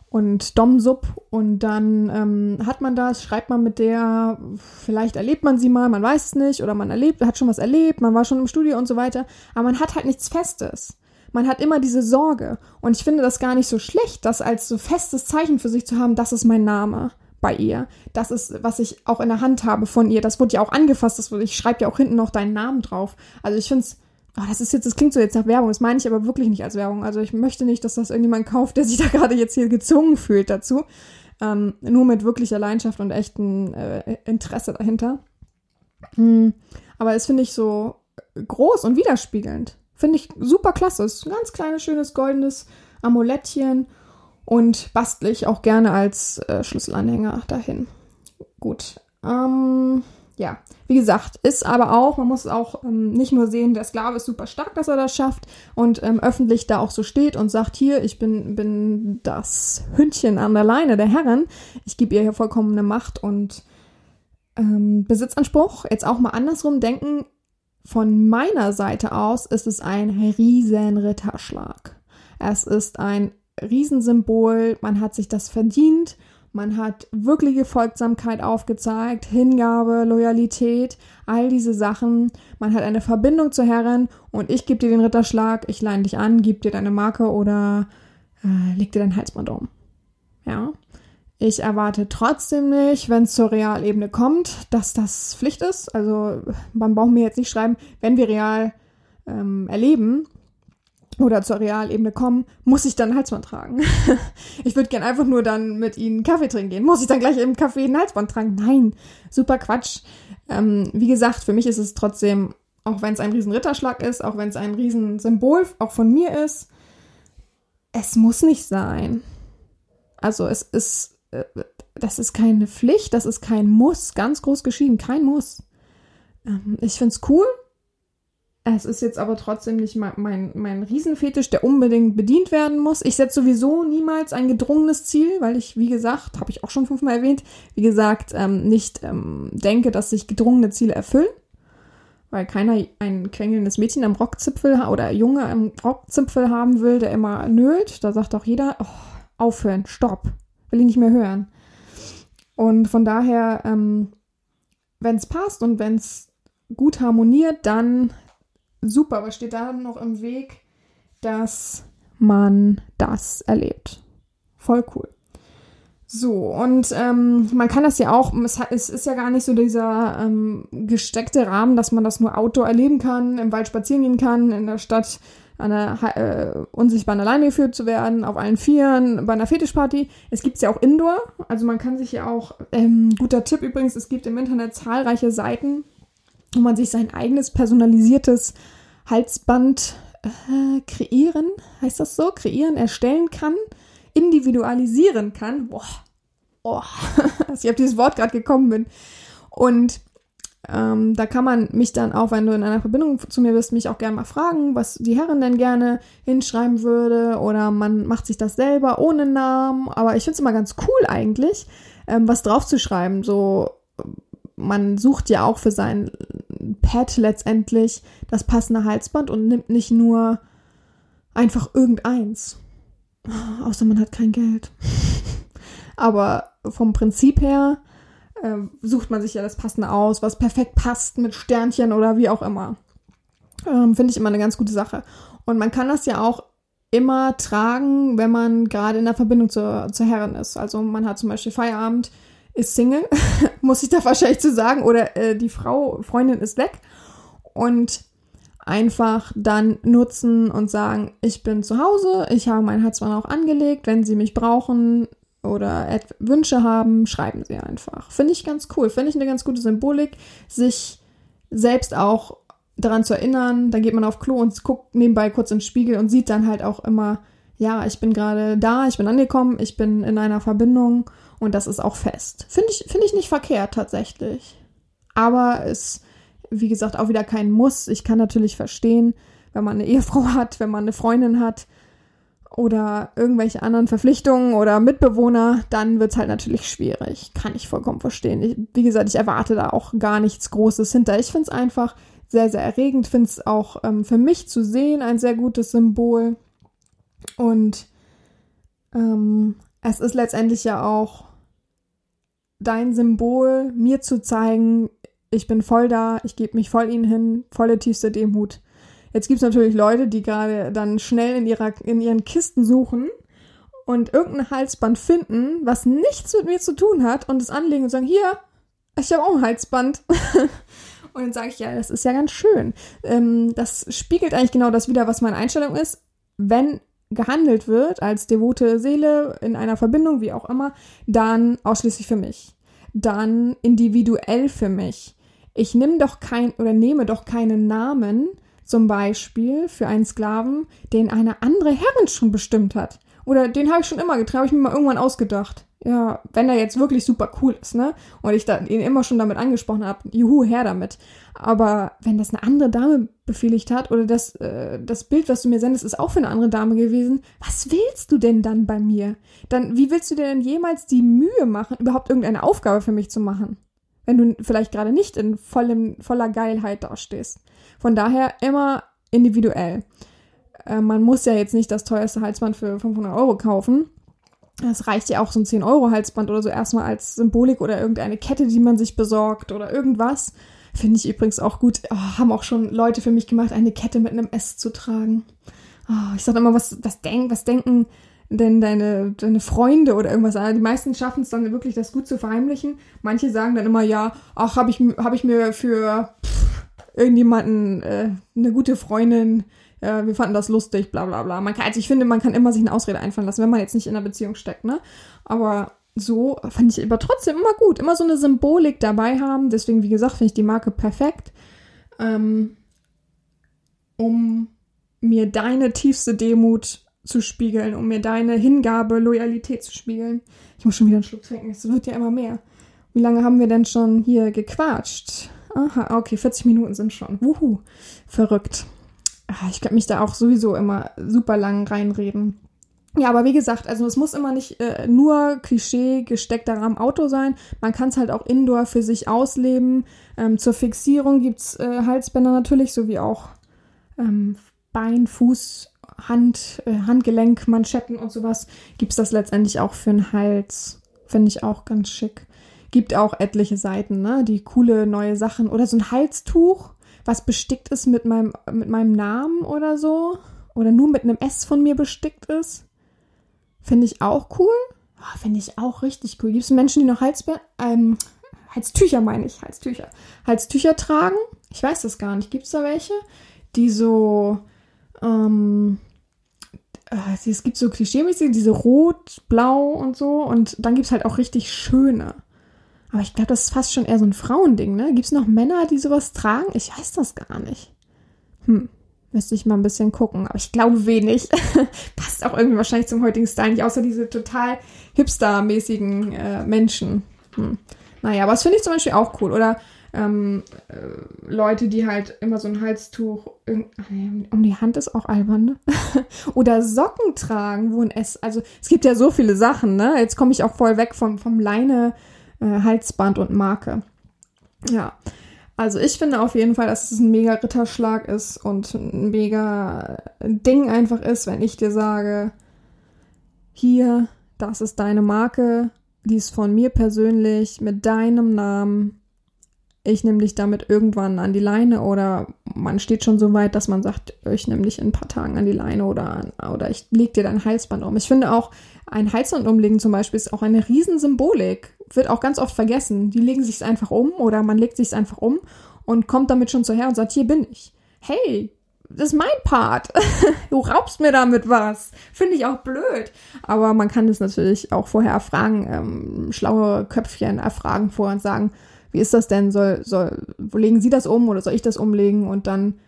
Und Dom Sub. Und dann ähm, hat man das, schreibt man mit der, vielleicht erlebt man sie mal, man weiß es nicht, oder man erlebt, hat schon was erlebt, man war schon im Studio und so weiter. Aber man hat halt nichts Festes. Man hat immer diese Sorge. Und ich finde das gar nicht so schlecht, das als so festes Zeichen für sich zu haben, das ist mein Name bei ihr. Das ist, was ich auch in der Hand habe von ihr. Das wurde ja auch angefasst. Das, ich schreibe ja auch hinten noch deinen Namen drauf. Also ich finde es Oh, das ist jetzt, das klingt so jetzt nach Werbung, das meine ich aber wirklich nicht als Werbung. Also ich möchte nicht, dass das irgendjemand kauft, der sich da gerade jetzt hier gezwungen fühlt dazu. Ähm, nur mit wirklicher Leidenschaft und echtem äh, Interesse dahinter. Mhm. Aber es finde ich so groß und widerspiegelnd. Finde ich super klasse. Es ist ein ganz kleines, schönes, goldenes Amulettchen und bastle ich auch gerne als äh, Schlüsselanhänger dahin. Gut. Ähm, ja, wie gesagt, ist aber auch, man muss auch ähm, nicht nur sehen, der Sklave ist super stark, dass er das schafft und ähm, öffentlich da auch so steht und sagt, hier, ich bin, bin das Hündchen an der Leine der Herren, ich gebe ihr hier vollkommene Macht und ähm, Besitzanspruch. Jetzt auch mal andersrum denken, von meiner Seite aus ist es ein riesen Ritterschlag. Es ist ein Riesensymbol, man hat sich das verdient man hat wirkliche Folgsamkeit aufgezeigt, Hingabe, Loyalität, all diese Sachen. Man hat eine Verbindung zur Herrin und ich gebe dir den Ritterschlag, ich leine dich an, gebe dir deine Marke oder äh, leg dir dein Halsband um. Ja. Ich erwarte trotzdem nicht, wenn es zur Realebene kommt, dass das Pflicht ist. Also man braucht mir jetzt nicht schreiben, wenn wir real ähm, erleben, oder zur Realebene kommen, muss ich dann Halsband tragen. ich würde gern einfach nur dann mit ihnen Kaffee trinken gehen. Muss ich dann gleich im Kaffee ein Halsband tragen? Nein, super Quatsch. Ähm, wie gesagt, für mich ist es trotzdem, auch wenn es ein riesen Ritterschlag ist, auch wenn es ein riesen Symbol auch von mir ist, es muss nicht sein. Also es ist, äh, das ist keine Pflicht, das ist kein Muss, ganz groß geschrieben, kein Muss. Ähm, ich find's cool, es ist jetzt aber trotzdem nicht mein, mein, mein Riesenfetisch, der unbedingt bedient werden muss. Ich setze sowieso niemals ein gedrungenes Ziel, weil ich, wie gesagt, habe ich auch schon fünfmal erwähnt, wie gesagt, ähm, nicht ähm, denke, dass sich gedrungene Ziele erfüllen. Weil keiner ein quengelndes Mädchen am Rockzipfel oder Junge am Rockzipfel haben will, der immer nölt. Da sagt auch jeder, oh, aufhören, stopp, will ich nicht mehr hören. Und von daher, ähm, wenn es passt und wenn es gut harmoniert, dann super, was steht da noch im Weg, dass man das erlebt. Voll cool. So, und ähm, man kann das ja auch, es, es ist ja gar nicht so dieser ähm, gesteckte Rahmen, dass man das nur Outdoor erleben kann, im Wald spazieren gehen kann, in der Stadt an äh, unsichtbaren Alleine geführt zu werden, auf allen Vieren, bei einer Fetischparty. Es gibt es ja auch Indoor, also man kann sich ja auch, ähm, guter Tipp übrigens, es gibt im Internet zahlreiche Seiten, wo man sich sein eigenes personalisiertes Halsband äh, kreieren, heißt das so? Kreieren, erstellen kann, individualisieren kann. Boah, oh, dass ich auf dieses Wort gerade gekommen bin. Und ähm, da kann man mich dann auch, wenn du in einer Verbindung zu mir bist, mich auch gerne mal fragen, was die Herren denn gerne hinschreiben würde. Oder man macht sich das selber ohne Namen. Aber ich finde es immer ganz cool eigentlich, ähm, was draufzuschreiben. So, man sucht ja auch für sein Pad letztendlich das passende Halsband und nimmt nicht nur einfach irgendeins. Außer man hat kein Geld. Aber vom Prinzip her äh, sucht man sich ja das Passende aus, was perfekt passt mit Sternchen oder wie auch immer. Ähm, Finde ich immer eine ganz gute Sache. Und man kann das ja auch immer tragen, wenn man gerade in der Verbindung zur, zur Herrin ist. Also man hat zum Beispiel Feierabend, ist Single, muss ich da wahrscheinlich zu sagen, oder äh, die Frau, Freundin ist weg. Und einfach dann nutzen und sagen, ich bin zu Hause, ich habe mein Herzmann auch angelegt, wenn Sie mich brauchen oder Wünsche haben, schreiben Sie einfach. Finde ich ganz cool, finde ich eine ganz gute Symbolik, sich selbst auch daran zu erinnern, dann geht man auf Klo und guckt nebenbei kurz in Spiegel und sieht dann halt auch immer, ja, ich bin gerade da, ich bin angekommen, ich bin in einer Verbindung und das ist auch fest. Finde ich, finde ich nicht verkehrt tatsächlich. Aber es, wie gesagt, auch wieder kein Muss. Ich kann natürlich verstehen, wenn man eine Ehefrau hat, wenn man eine Freundin hat oder irgendwelche anderen Verpflichtungen oder Mitbewohner, dann wird es halt natürlich schwierig. Kann ich vollkommen verstehen. Ich, wie gesagt, ich erwarte da auch gar nichts Großes hinter. Ich finde es einfach sehr, sehr erregend. Finde es auch ähm, für mich zu sehen ein sehr gutes Symbol. Und ähm, es ist letztendlich ja auch dein Symbol, mir zu zeigen, ich bin voll da, ich gebe mich voll ihnen hin, volle tiefste Demut. Jetzt gibt es natürlich Leute, die gerade dann schnell in, ihrer, in ihren Kisten suchen und irgendein Halsband finden, was nichts mit mir zu tun hat und es anlegen und sagen, hier, ich habe auch ein Halsband. und dann sage ich, ja, das ist ja ganz schön. Ähm, das spiegelt eigentlich genau das wieder, was meine Einstellung ist. Wenn gehandelt wird als devote Seele in einer Verbindung, wie auch immer, dann ausschließlich für mich. Dann individuell für mich. Ich nehme doch kein oder nehme doch keinen Namen, zum Beispiel für einen Sklaven, den eine andere Herrin schon bestimmt hat. Oder den habe ich schon immer getragen, habe ich mir mal irgendwann ausgedacht. Ja, wenn er jetzt wirklich super cool ist, ne? Und ich da, ihn immer schon damit angesprochen habe, juhu, her damit. Aber wenn das eine andere Dame befehligt hat oder das, äh, das Bild, was du mir sendest, ist auch für eine andere Dame gewesen, was willst du denn dann bei mir? Dann, wie willst du dir denn jemals die Mühe machen, überhaupt irgendeine Aufgabe für mich zu machen? Wenn du vielleicht gerade nicht in vollem, voller Geilheit dastehst. Von daher immer individuell. Äh, man muss ja jetzt nicht das teuerste Halsband für 500 Euro kaufen. Es reicht ja auch so ein 10-Euro-Halsband oder so erstmal als Symbolik oder irgendeine Kette, die man sich besorgt oder irgendwas. Finde ich übrigens auch gut. Oh, haben auch schon Leute für mich gemacht, eine Kette mit einem S zu tragen. Oh, ich sage immer, was, was, denk, was denken denn deine, deine Freunde oder irgendwas? Die meisten schaffen es dann wirklich, das gut zu verheimlichen. Manche sagen dann immer, ja, ach, habe ich, hab ich mir für pff, irgendjemanden, äh, eine gute Freundin, äh, wir fanden das lustig, bla bla bla. Man kann, also ich finde, man kann immer sich eine Ausrede einfallen lassen, wenn man jetzt nicht in einer Beziehung steckt, ne? Aber so fand ich aber trotzdem immer gut. Immer so eine Symbolik dabei haben. Deswegen, wie gesagt, finde ich die Marke perfekt. Ähm, um mir deine tiefste Demut zu spiegeln, um mir deine Hingabe, Loyalität zu spiegeln. Ich muss schon wieder einen Schluck trinken, es wird ja immer mehr. Wie lange haben wir denn schon hier gequatscht? Aha, okay, 40 Minuten sind schon. Wuhu, verrückt. Ah, ich kann mich da auch sowieso immer super lang reinreden. Ja, aber wie gesagt, also es muss immer nicht äh, nur Klischee gesteckter Rahmen Auto sein. Man kann es halt auch indoor für sich ausleben. Ähm, zur Fixierung gibt's äh, Halsbänder natürlich, sowie auch ähm, Bein, Fuß, Hand, äh, Handgelenk, Manschetten und sowas. Gibt's das letztendlich auch für den Hals. Finde ich auch ganz schick. Gibt auch etliche Seiten, ne? Die coole neue Sachen. Oder so ein Halstuch was bestickt ist mit meinem, mit meinem Namen oder so. Oder nur mit einem S von mir bestickt ist. Finde ich auch cool. Oh, Finde ich auch richtig cool. Gibt es Menschen, die noch Halsbe ähm, Halstücher, meine ich, Halstücher. Halstücher tragen? Ich weiß das gar nicht. Gibt es da welche? Die so, ähm, äh, es gibt so klischeemäßig, diese rot, blau und so. Und dann gibt es halt auch richtig schöne. Aber ich glaube, das ist fast schon eher so ein Frauending, ne? Gibt es noch Männer, die sowas tragen? Ich weiß das gar nicht. Hm. Müsste ich mal ein bisschen gucken, aber ich glaube wenig. Passt auch irgendwie wahrscheinlich zum heutigen Style nicht, außer diese total hipster-mäßigen äh, Menschen. Hm. Naja, aber das finde ich zum Beispiel auch cool. Oder ähm, äh, Leute, die halt immer so ein Halstuch um die Hand ist auch albern, ne? Oder Socken tragen, wo ein S. Also es gibt ja so viele Sachen, ne? Jetzt komme ich auch voll weg vom, vom Leine, äh, Halsband und Marke. Ja. Also ich finde auf jeden Fall, dass es ein mega Ritterschlag ist und ein mega Ding einfach ist, wenn ich dir sage, hier, das ist deine Marke, die ist von mir persönlich mit deinem Namen. Ich nehme dich damit irgendwann an die Leine oder man steht schon so weit, dass man sagt, ich nehme dich in ein paar Tagen an die Leine oder, oder ich leg dir dein Halsband um. Ich finde auch, ein Halsband umlegen zum Beispiel ist auch eine Riesensymbolik. Wird auch ganz oft vergessen. Die legen sich einfach um oder man legt sich einfach um und kommt damit schon zuher und sagt, hier bin ich. Hey, das ist mein Part. du raubst mir damit was. Finde ich auch blöd. Aber man kann das natürlich auch vorher erfragen, ähm, schlaue Köpfchen erfragen vorher und sagen, wie ist das denn? Soll, soll, wo legen Sie das um oder soll ich das umlegen? Und dann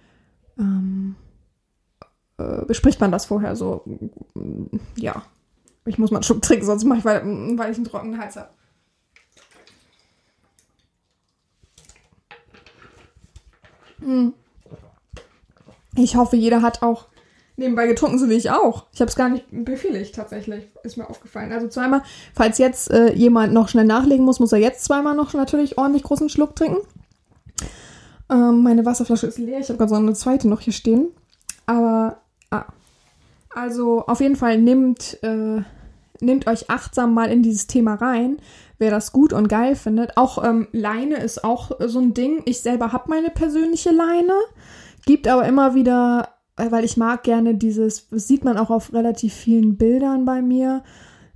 ähm, äh, bespricht man das vorher so. Ja. Ich muss mal einen Schluck trinken, sonst mache ich, weil, weil ich einen trockenen Hals habe. Hm. Ich hoffe, jeder hat auch nebenbei getrunken, so wie ich auch. Ich habe es gar nicht befehligt, tatsächlich, ist mir aufgefallen. Also zweimal, falls jetzt äh, jemand noch schnell nachlegen muss, muss er jetzt zweimal noch natürlich ordentlich großen Schluck trinken. Ähm, meine Wasserflasche ist leer, ich habe gerade so eine zweite noch hier stehen. Aber, ah. Also auf jeden Fall nehmt, äh, nehmt euch achtsam mal in dieses Thema rein, wer das gut und geil findet. Auch ähm, Leine ist auch so ein Ding. Ich selber habe meine persönliche Leine. Gibt aber immer wieder, äh, weil ich mag gerne dieses, das sieht man auch auf relativ vielen Bildern bei mir,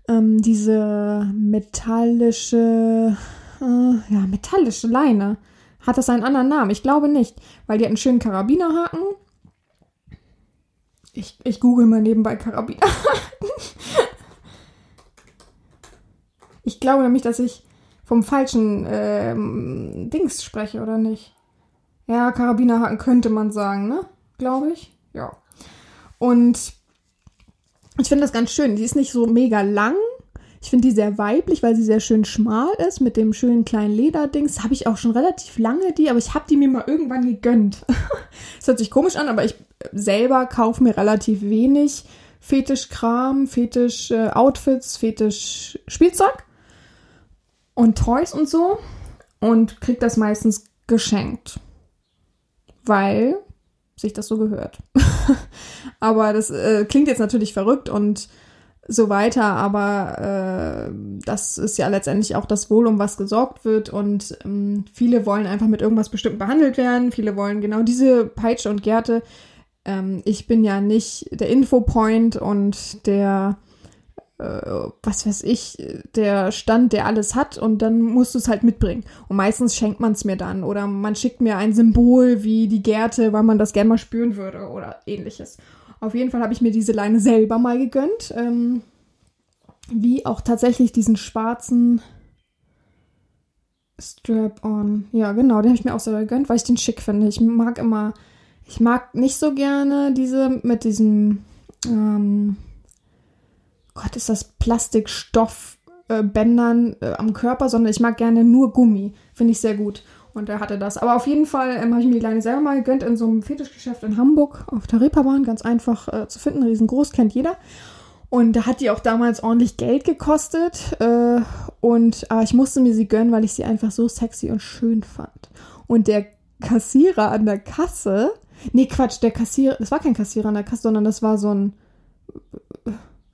ähm, diese metallische, äh, ja, metallische Leine. Hat das einen anderen Namen? Ich glaube nicht, weil die hat einen schönen Karabinerhaken. Ich, ich google mal nebenbei Karabinerhaken. Ich glaube nämlich, dass ich vom falschen ähm, Dings spreche, oder nicht? Ja, Karabinerhaken könnte man sagen, ne? Glaube ich. Ja. Und ich finde das ganz schön. Die ist nicht so mega lang. Ich finde die sehr weiblich, weil sie sehr schön schmal ist mit dem schönen kleinen Lederdings. Habe ich auch schon relativ lange die, aber ich habe die mir mal irgendwann gegönnt. das hört sich komisch an, aber ich selber kaufe mir relativ wenig Fetischkram, Fetisch-Outfits, Fetisch-Spielzeug und Toys und so und kriege das meistens geschenkt weil sich das so gehört. aber das äh, klingt jetzt natürlich verrückt und so weiter, aber äh, das ist ja letztendlich auch das Wohl, um was gesorgt wird und ähm, viele wollen einfach mit irgendwas bestimmt behandelt werden, viele wollen genau diese Peitsche und Gerte. Ähm, ich bin ja nicht der Infopoint und der was weiß ich, der Stand, der alles hat und dann musst du es halt mitbringen. Und meistens schenkt man es mir dann oder man schickt mir ein Symbol wie die Gärte, weil man das gerne mal spüren würde oder ähnliches. Auf jeden Fall habe ich mir diese Leine selber mal gegönnt. Ähm, wie auch tatsächlich diesen schwarzen Strap-on. Ja, genau, den habe ich mir auch selber gegönnt, weil ich den schick finde. Ich mag immer, ich mag nicht so gerne diese mit diesem, ähm, Gott, ist das Plastikstoffbändern äh, äh, am Körper, sondern ich mag gerne nur Gummi. Finde ich sehr gut. Und er hatte das. Aber auf jeden Fall ähm, habe ich mir die Leine selber mal gegönnt in so einem Fetischgeschäft in Hamburg auf der Reeperbahn. Ganz einfach äh, zu finden, riesengroß, kennt jeder. Und da hat die auch damals ordentlich Geld gekostet. Äh, und aber ich musste mir sie gönnen, weil ich sie einfach so sexy und schön fand. Und der Kassierer an der Kasse, nee, Quatsch, der Kassierer, das war kein Kassierer an der Kasse, sondern das war so ein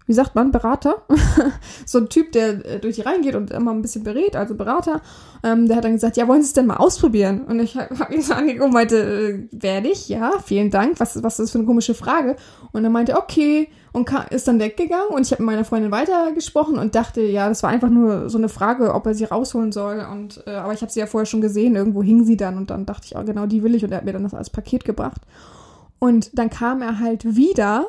wie sagt man, Berater. so ein Typ, der äh, durch die Reihen geht und immer ein bisschen berät, also Berater. Ähm, der hat dann gesagt, ja, wollen Sie es denn mal ausprobieren? Und ich habe ihn so angeguckt und meinte, äh, werde ich? Ja, vielen Dank. Was, was ist das für eine komische Frage? Und er meinte, okay. Und kam, ist dann weggegangen und ich habe mit meiner Freundin weitergesprochen und dachte, ja, das war einfach nur so eine Frage, ob er sie rausholen soll. Und äh, aber ich habe sie ja vorher schon gesehen, irgendwo hing sie dann und dann dachte ich, oh, genau die will ich und er hat mir dann das als Paket gebracht. Und dann kam er halt wieder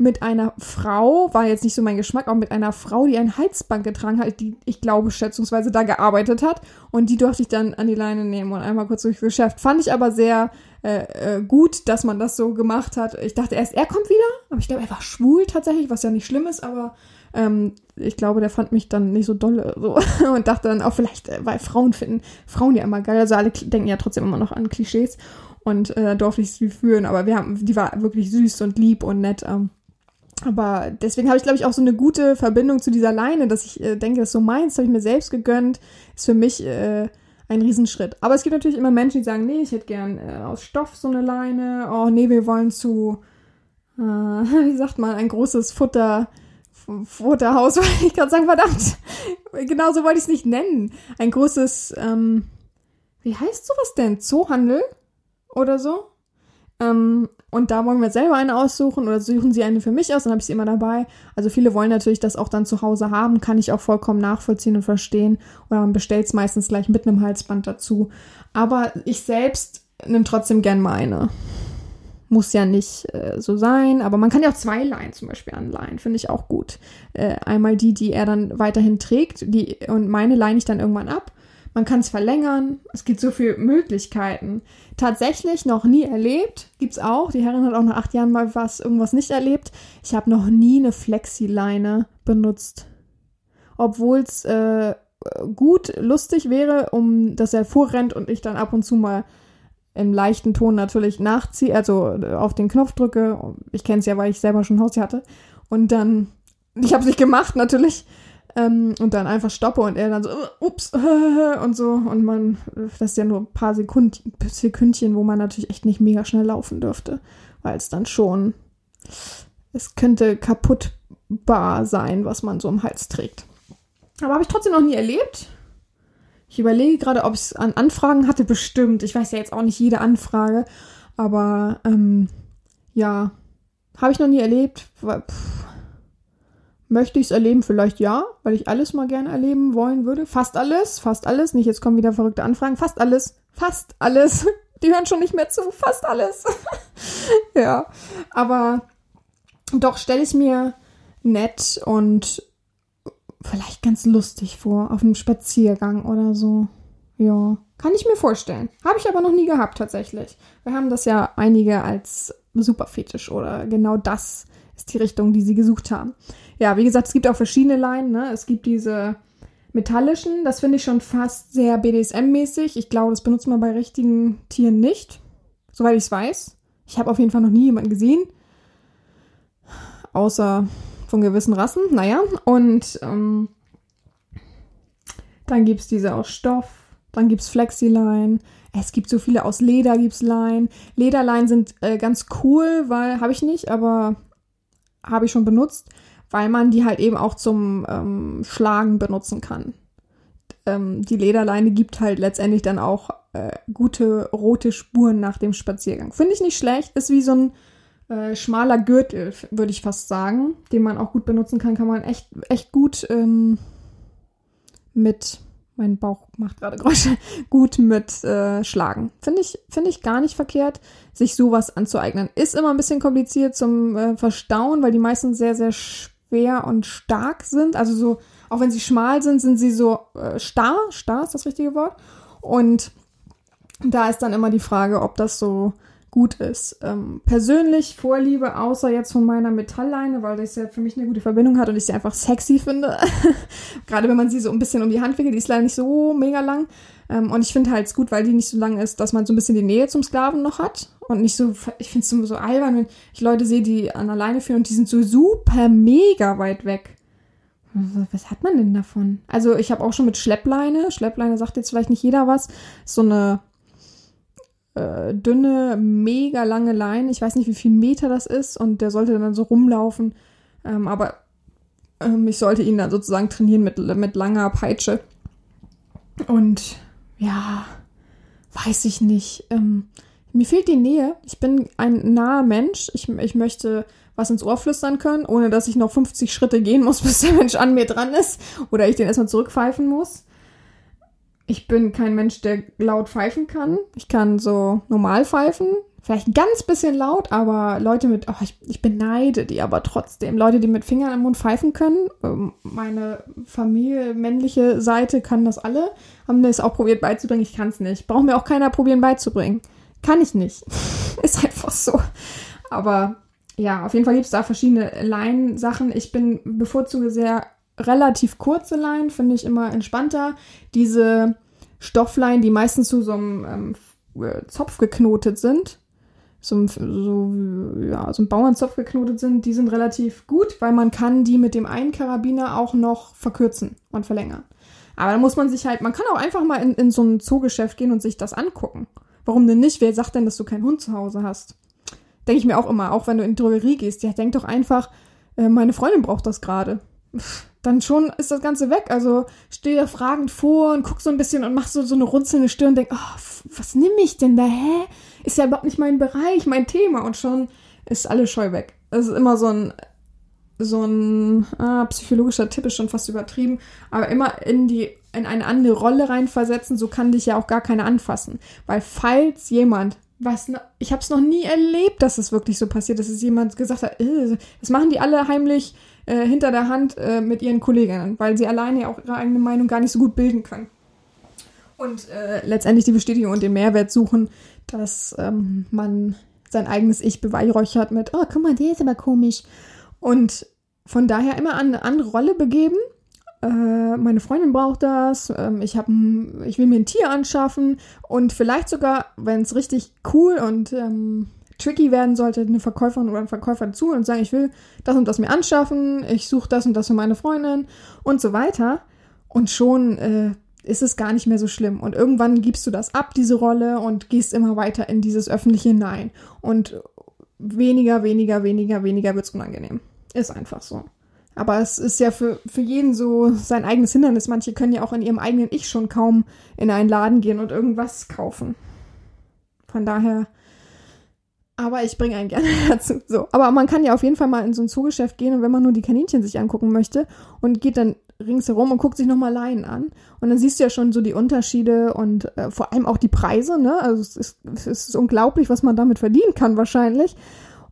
mit einer Frau, war jetzt nicht so mein Geschmack, aber mit einer Frau, die ein Halsband getragen hat, die, ich glaube, schätzungsweise da gearbeitet hat. Und die durfte ich dann an die Leine nehmen und einmal kurz durchs Geschäft. Fand ich aber sehr äh, äh, gut, dass man das so gemacht hat. Ich dachte erst, er kommt wieder, aber ich glaube, er war schwul tatsächlich, was ja nicht schlimm ist, aber ähm, ich glaube, der fand mich dann nicht so dolle so und dachte dann auch vielleicht, äh, weil Frauen finden Frauen ja immer geil, also alle denken ja trotzdem immer noch an Klischees und äh, durfte ich sie führen, aber wir haben, die war wirklich süß und lieb und nett. Ähm, aber deswegen habe ich, glaube ich, auch so eine gute Verbindung zu dieser Leine, dass ich äh, denke, das ist so meins, habe ich mir selbst gegönnt, ist für mich äh, ein Riesenschritt. Aber es gibt natürlich immer Menschen, die sagen, nee, ich hätte gern äh, aus Stoff so eine Leine. Oh, nee, wir wollen zu, äh, wie sagt man, ein großes Futter, Futterhaus, wollte ich gerade sagen, verdammt. Genauso wollte ich es nicht nennen. Ein großes, ähm, wie heißt sowas denn? Zoohandel oder so? Ähm, und da wollen wir selber eine aussuchen oder suchen sie eine für mich aus, dann habe ich sie immer dabei. Also viele wollen natürlich das auch dann zu Hause haben, kann ich auch vollkommen nachvollziehen und verstehen. Oder man bestellt es meistens gleich mit einem Halsband dazu. Aber ich selbst nehme trotzdem gern meine. Muss ja nicht äh, so sein, aber man kann ja auch zwei Leinen zum Beispiel anleihen, finde ich auch gut. Äh, einmal die, die er dann weiterhin trägt, die und meine leine ich dann irgendwann ab. Man kann es verlängern. Es gibt so viele Möglichkeiten. Tatsächlich noch nie erlebt. Gibt's auch. Die Herrin hat auch nach acht Jahren mal was, irgendwas nicht erlebt. Ich habe noch nie eine Flexi-Leine benutzt. Obwohl es äh, gut lustig wäre, um dass er vorrennt und ich dann ab und zu mal im leichten Ton natürlich nachziehe, also äh, auf den Knopf drücke. Ich kenne es ja, weil ich selber schon Haustier hatte. Und dann, ich habe es nicht gemacht natürlich. Ähm, und dann einfach stoppe und er dann so, uh, ups, äh, und so. Und man, das ist ja nur ein paar Sekund, Sekündchen, wo man natürlich echt nicht mega schnell laufen dürfte. Weil es dann schon, es könnte kaputtbar sein, was man so im Hals trägt. Aber habe ich trotzdem noch nie erlebt. Ich überlege gerade, ob ich es an Anfragen hatte, bestimmt. Ich weiß ja jetzt auch nicht jede Anfrage, aber ähm, ja, habe ich noch nie erlebt. Pff, möchte ich es erleben? Vielleicht ja, weil ich alles mal gerne erleben wollen würde. Fast alles, fast alles. Nicht, jetzt kommen wieder verrückte Anfragen. Fast alles, fast alles. Die hören schon nicht mehr zu. Fast alles. ja, aber doch stelle ich mir nett und vielleicht ganz lustig vor, auf einem Spaziergang oder so. Ja, kann ich mir vorstellen. Habe ich aber noch nie gehabt tatsächlich. Wir haben das ja einige als Superfetisch oder genau das ist die Richtung, die sie gesucht haben. Ja, wie gesagt, es gibt auch verschiedene Leinen. Ne? Es gibt diese metallischen, das finde ich schon fast sehr BDSM-mäßig. Ich glaube, das benutzt man bei richtigen Tieren nicht, soweit ich es weiß. Ich habe auf jeden Fall noch nie jemanden gesehen, außer von gewissen Rassen, naja. Und ähm, dann gibt es diese aus Stoff, dann gibt es Flexiline. Es gibt so viele aus Leder, gibt es Leinen. Lederleinen sind äh, ganz cool, weil habe ich nicht, aber habe ich schon benutzt, weil man die halt eben auch zum ähm, Schlagen benutzen kann. Ähm, die Lederleine gibt halt letztendlich dann auch äh, gute rote Spuren nach dem Spaziergang. Finde ich nicht schlecht, ist wie so ein äh, schmaler Gürtel, würde ich fast sagen, den man auch gut benutzen kann, kann man echt, echt gut ähm, mit, mein Bauch macht gerade Geräusche, gut mit äh, schlagen. Finde ich, finde ich gar nicht verkehrt, sich sowas anzueignen. Ist immer ein bisschen kompliziert zum äh, Verstauen, weil die meisten sehr, sehr schwer und stark sind. Also so, auch wenn sie schmal sind, sind sie so äh, starr. Starr ist das richtige Wort. Und da ist dann immer die Frage, ob das so gut ist. Ähm, persönlich Vorliebe, außer jetzt von meiner Metallleine, weil das ja für mich eine gute Verbindung hat und ich sie einfach sexy finde. Gerade wenn man sie so ein bisschen um die Hand wickelt, die ist leider nicht so mega lang. Ähm, und ich finde halt es gut, weil die nicht so lang ist, dass man so ein bisschen die Nähe zum Sklaven noch hat. Und nicht so, ich finde es so, so albern, wenn ich Leute sehe, die an der Leine führen und die sind so super mega weit weg. Was hat man denn davon? Also ich habe auch schon mit Schleppleine, Schleppleine sagt jetzt vielleicht nicht jeder was, so eine äh, dünne, mega lange Leine. Ich weiß nicht, wie viel Meter das ist und der sollte dann so rumlaufen. Ähm, aber ähm, ich sollte ihn dann sozusagen trainieren mit, mit langer Peitsche. Und ja, weiß ich nicht. Ähm, mir fehlt die Nähe. Ich bin ein naher Mensch. Ich, ich möchte was ins Ohr flüstern können, ohne dass ich noch 50 Schritte gehen muss, bis der Mensch an mir dran ist oder ich den erstmal zurückpfeifen muss. Ich bin kein Mensch, der laut pfeifen kann. Ich kann so normal pfeifen. Vielleicht ein ganz bisschen laut, aber Leute mit, oh, ich, ich beneide die aber trotzdem. Leute, die mit Fingern im Mund pfeifen können. Ähm, Meine Familie, männliche Seite kann das alle. Haben das auch probiert beizubringen. Ich kann es nicht. Braucht mir auch keiner probieren beizubringen. Kann ich nicht. ist einfach so. Aber ja, auf jeden Fall gibt es da verschiedene Leinsachen. Ich bin bevorzuge sehr relativ kurze Leinen, finde ich immer entspannter. Diese Stoffleinen, die meistens zu so einem ähm, äh, Zopf geknotet sind, so, so, ja, so ein Bauernzopf geknotet sind, die sind relativ gut, weil man kann die mit dem einen Karabiner auch noch verkürzen und verlängern. Aber da muss man sich halt, man kann auch einfach mal in, in so ein Zoogeschäft gehen und sich das angucken. Warum denn nicht? Wer sagt denn, dass du keinen Hund zu Hause hast? Denke ich mir auch immer, auch wenn du in die Drogerie gehst. Ja, denk doch einfach, äh, meine Freundin braucht das gerade. Dann schon ist das Ganze weg. Also steh da fragend vor und guck so ein bisschen und mach so, so eine runzelnde Stirn und denk, oh, was nehme ich denn da? Hä? Ist ja überhaupt nicht mein Bereich, mein Thema. Und schon ist alles scheu weg. Es ist immer so ein, so ein ah, psychologischer Tipp ist schon fast übertrieben, aber immer in die in eine andere Rolle reinversetzen, so kann dich ja auch gar keiner anfassen, weil falls jemand was ich habe es noch nie erlebt, dass es wirklich so passiert, dass es jemand gesagt hat, äh, das machen die alle heimlich äh, hinter der Hand äh, mit ihren Kolleginnen, weil sie alleine ja auch ihre eigene Meinung gar nicht so gut bilden können. Und äh, letztendlich die Bestätigung und den Mehrwert suchen, dass ähm, man sein eigenes Ich beweihräuchert mit, oh, guck mal, der ist aber komisch. Und von daher immer an eine andere Rolle begeben. Äh, meine Freundin braucht das. Ähm, ich, hab, ich will mir ein Tier anschaffen. Und vielleicht sogar, wenn es richtig cool und ähm, tricky werden sollte, eine Verkäuferin oder ein Verkäufer zu und sagen, ich will das und das mir anschaffen, ich suche das und das für meine Freundin und so weiter. Und schon äh, ist es gar nicht mehr so schlimm. Und irgendwann gibst du das ab, diese Rolle, und gehst immer weiter in dieses öffentliche Nein. Und weniger, weniger, weniger, weniger wird es unangenehm. Ist einfach so. Aber es ist ja für, für jeden so sein eigenes Hindernis. Manche können ja auch in ihrem eigenen Ich schon kaum in einen Laden gehen und irgendwas kaufen. Von daher. Aber ich bringe einen gerne dazu. So. Aber man kann ja auf jeden Fall mal in so ein Zoogeschäft gehen und wenn man nur die Kaninchen sich angucken möchte und geht dann ringsherum und guckt sich nochmal Laien an. Und dann siehst du ja schon so die Unterschiede und äh, vor allem auch die Preise, ne? Also es ist, es ist unglaublich, was man damit verdienen kann wahrscheinlich.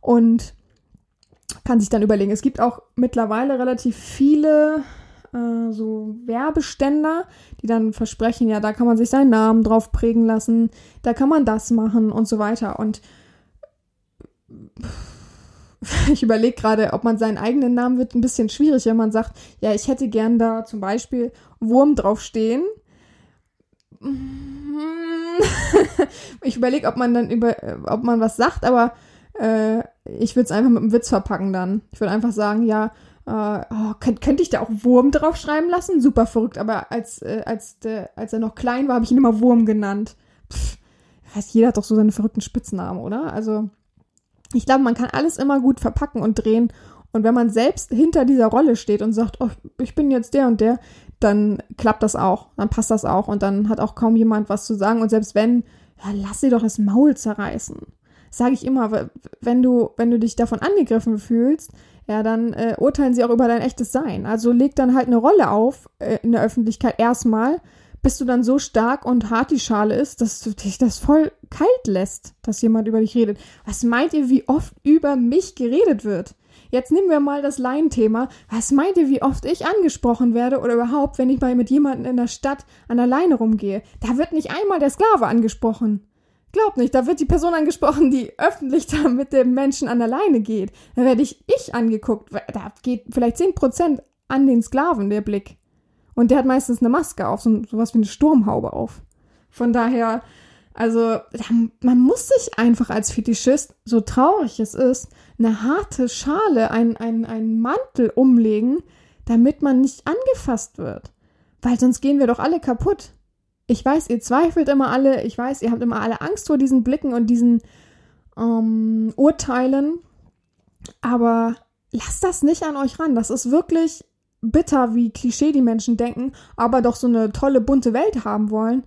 Und kann sich dann überlegen. Es gibt auch mittlerweile relativ viele äh, so Werbeständer, die dann versprechen, ja, da kann man sich seinen Namen drauf prägen lassen, da kann man das machen und so weiter. Und ich überlege gerade, ob man seinen eigenen Namen wird ein bisschen schwierig, wenn man sagt, ja, ich hätte gern da zum Beispiel Wurm draufstehen. ich überlege, ob man dann über, ob man was sagt, aber äh, ich würde es einfach mit einem Witz verpacken dann. Ich würde einfach sagen, ja, äh, oh, könnt, könnte ich da auch Wurm draufschreiben lassen? Super verrückt, aber als, äh, als, der, als er noch klein war, habe ich ihn immer Wurm genannt. Pff, weiß, jeder hat doch so seine verrückten Spitznamen, oder? Also, ich glaube, man kann alles immer gut verpacken und drehen. Und wenn man selbst hinter dieser Rolle steht und sagt, oh, ich bin jetzt der und der, dann klappt das auch, dann passt das auch und dann hat auch kaum jemand was zu sagen. Und selbst wenn, ja, lass sie doch das Maul zerreißen sage ich immer, wenn du, wenn du dich davon angegriffen fühlst, ja, dann äh, urteilen sie auch über dein echtes Sein. Also leg dann halt eine Rolle auf äh, in der Öffentlichkeit erstmal, bis du dann so stark und hart die Schale ist, dass du dich das voll kalt lässt, dass jemand über dich redet. Was meint ihr, wie oft über mich geredet wird? Jetzt nehmen wir mal das Laienthema. Was meint ihr, wie oft ich angesprochen werde oder überhaupt, wenn ich mal mit jemandem in der Stadt an der Leine rumgehe? Da wird nicht einmal der Sklave angesprochen. Glaub nicht, da wird die Person angesprochen, die öffentlich da mit dem Menschen an der Leine geht. Da werde ich ich angeguckt. Da geht vielleicht 10% an den Sklaven der Blick. Und der hat meistens eine Maske auf, so sowas wie eine Sturmhaube auf. Von daher, also man muss sich einfach als Fetischist, so traurig es ist, eine harte Schale, einen ein Mantel umlegen, damit man nicht angefasst wird. Weil sonst gehen wir doch alle kaputt. Ich weiß, ihr zweifelt immer alle, ich weiß, ihr habt immer alle Angst vor diesen Blicken und diesen ähm, Urteilen, aber lasst das nicht an euch ran. Das ist wirklich bitter, wie Klischee die Menschen denken, aber doch so eine tolle, bunte Welt haben wollen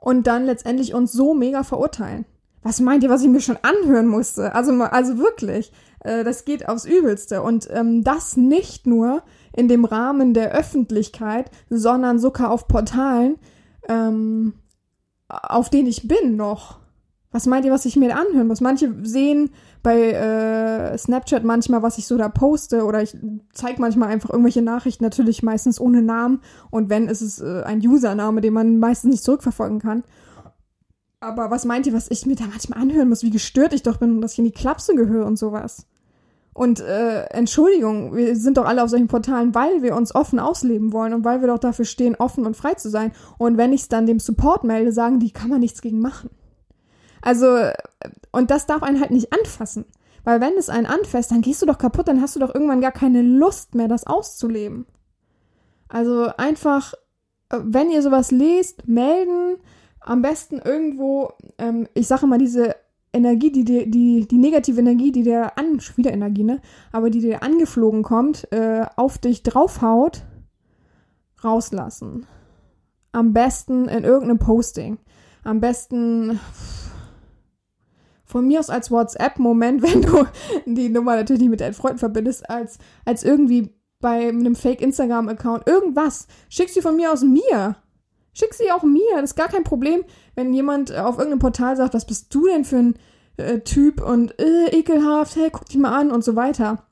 und dann letztendlich uns so mega verurteilen. Was meint ihr, was ich mir schon anhören musste? Also, also wirklich, äh, das geht aufs Übelste. Und ähm, das nicht nur in dem Rahmen der Öffentlichkeit, sondern sogar auf Portalen, ähm, auf denen ich bin noch. Was meint ihr, was ich mir anhören muss? Manche sehen bei äh, Snapchat manchmal, was ich so da poste oder ich zeige manchmal einfach irgendwelche Nachrichten, natürlich meistens ohne Namen und wenn, ist es äh, ein Username, den man meistens nicht zurückverfolgen kann. Aber was meint ihr, was ich mir da manchmal anhören muss, wie gestört ich doch bin und dass ich in die Klapse gehöre und sowas? Und äh, Entschuldigung, wir sind doch alle auf solchen Portalen, weil wir uns offen ausleben wollen und weil wir doch dafür stehen, offen und frei zu sein. Und wenn ich es dann dem Support melde, sagen die, kann man nichts gegen machen. Also, und das darf einen halt nicht anfassen. Weil wenn es einen anfasst, dann gehst du doch kaputt, dann hast du doch irgendwann gar keine Lust mehr, das auszuleben. Also einfach, äh, wenn ihr sowas lest, melden, am besten irgendwo, ähm, ich sage mal, diese Energie, die, dir, die, die negative Energie, die dir an, wieder Energie, ne? Aber die dir angeflogen kommt, äh, auf dich draufhaut, rauslassen. Am besten in irgendeinem Posting. Am besten von mir aus als WhatsApp-Moment, wenn du die Nummer natürlich nicht mit deinen Freunden verbindest, als, als irgendwie bei einem Fake-Instagram-Account. Irgendwas. Schick sie von mir aus mir. Schick sie auch mir. Das ist gar kein Problem, wenn jemand auf irgendeinem Portal sagt, was bist du denn für ein äh, Typ und äh, ekelhaft, hey, guck dich mal an und so weiter.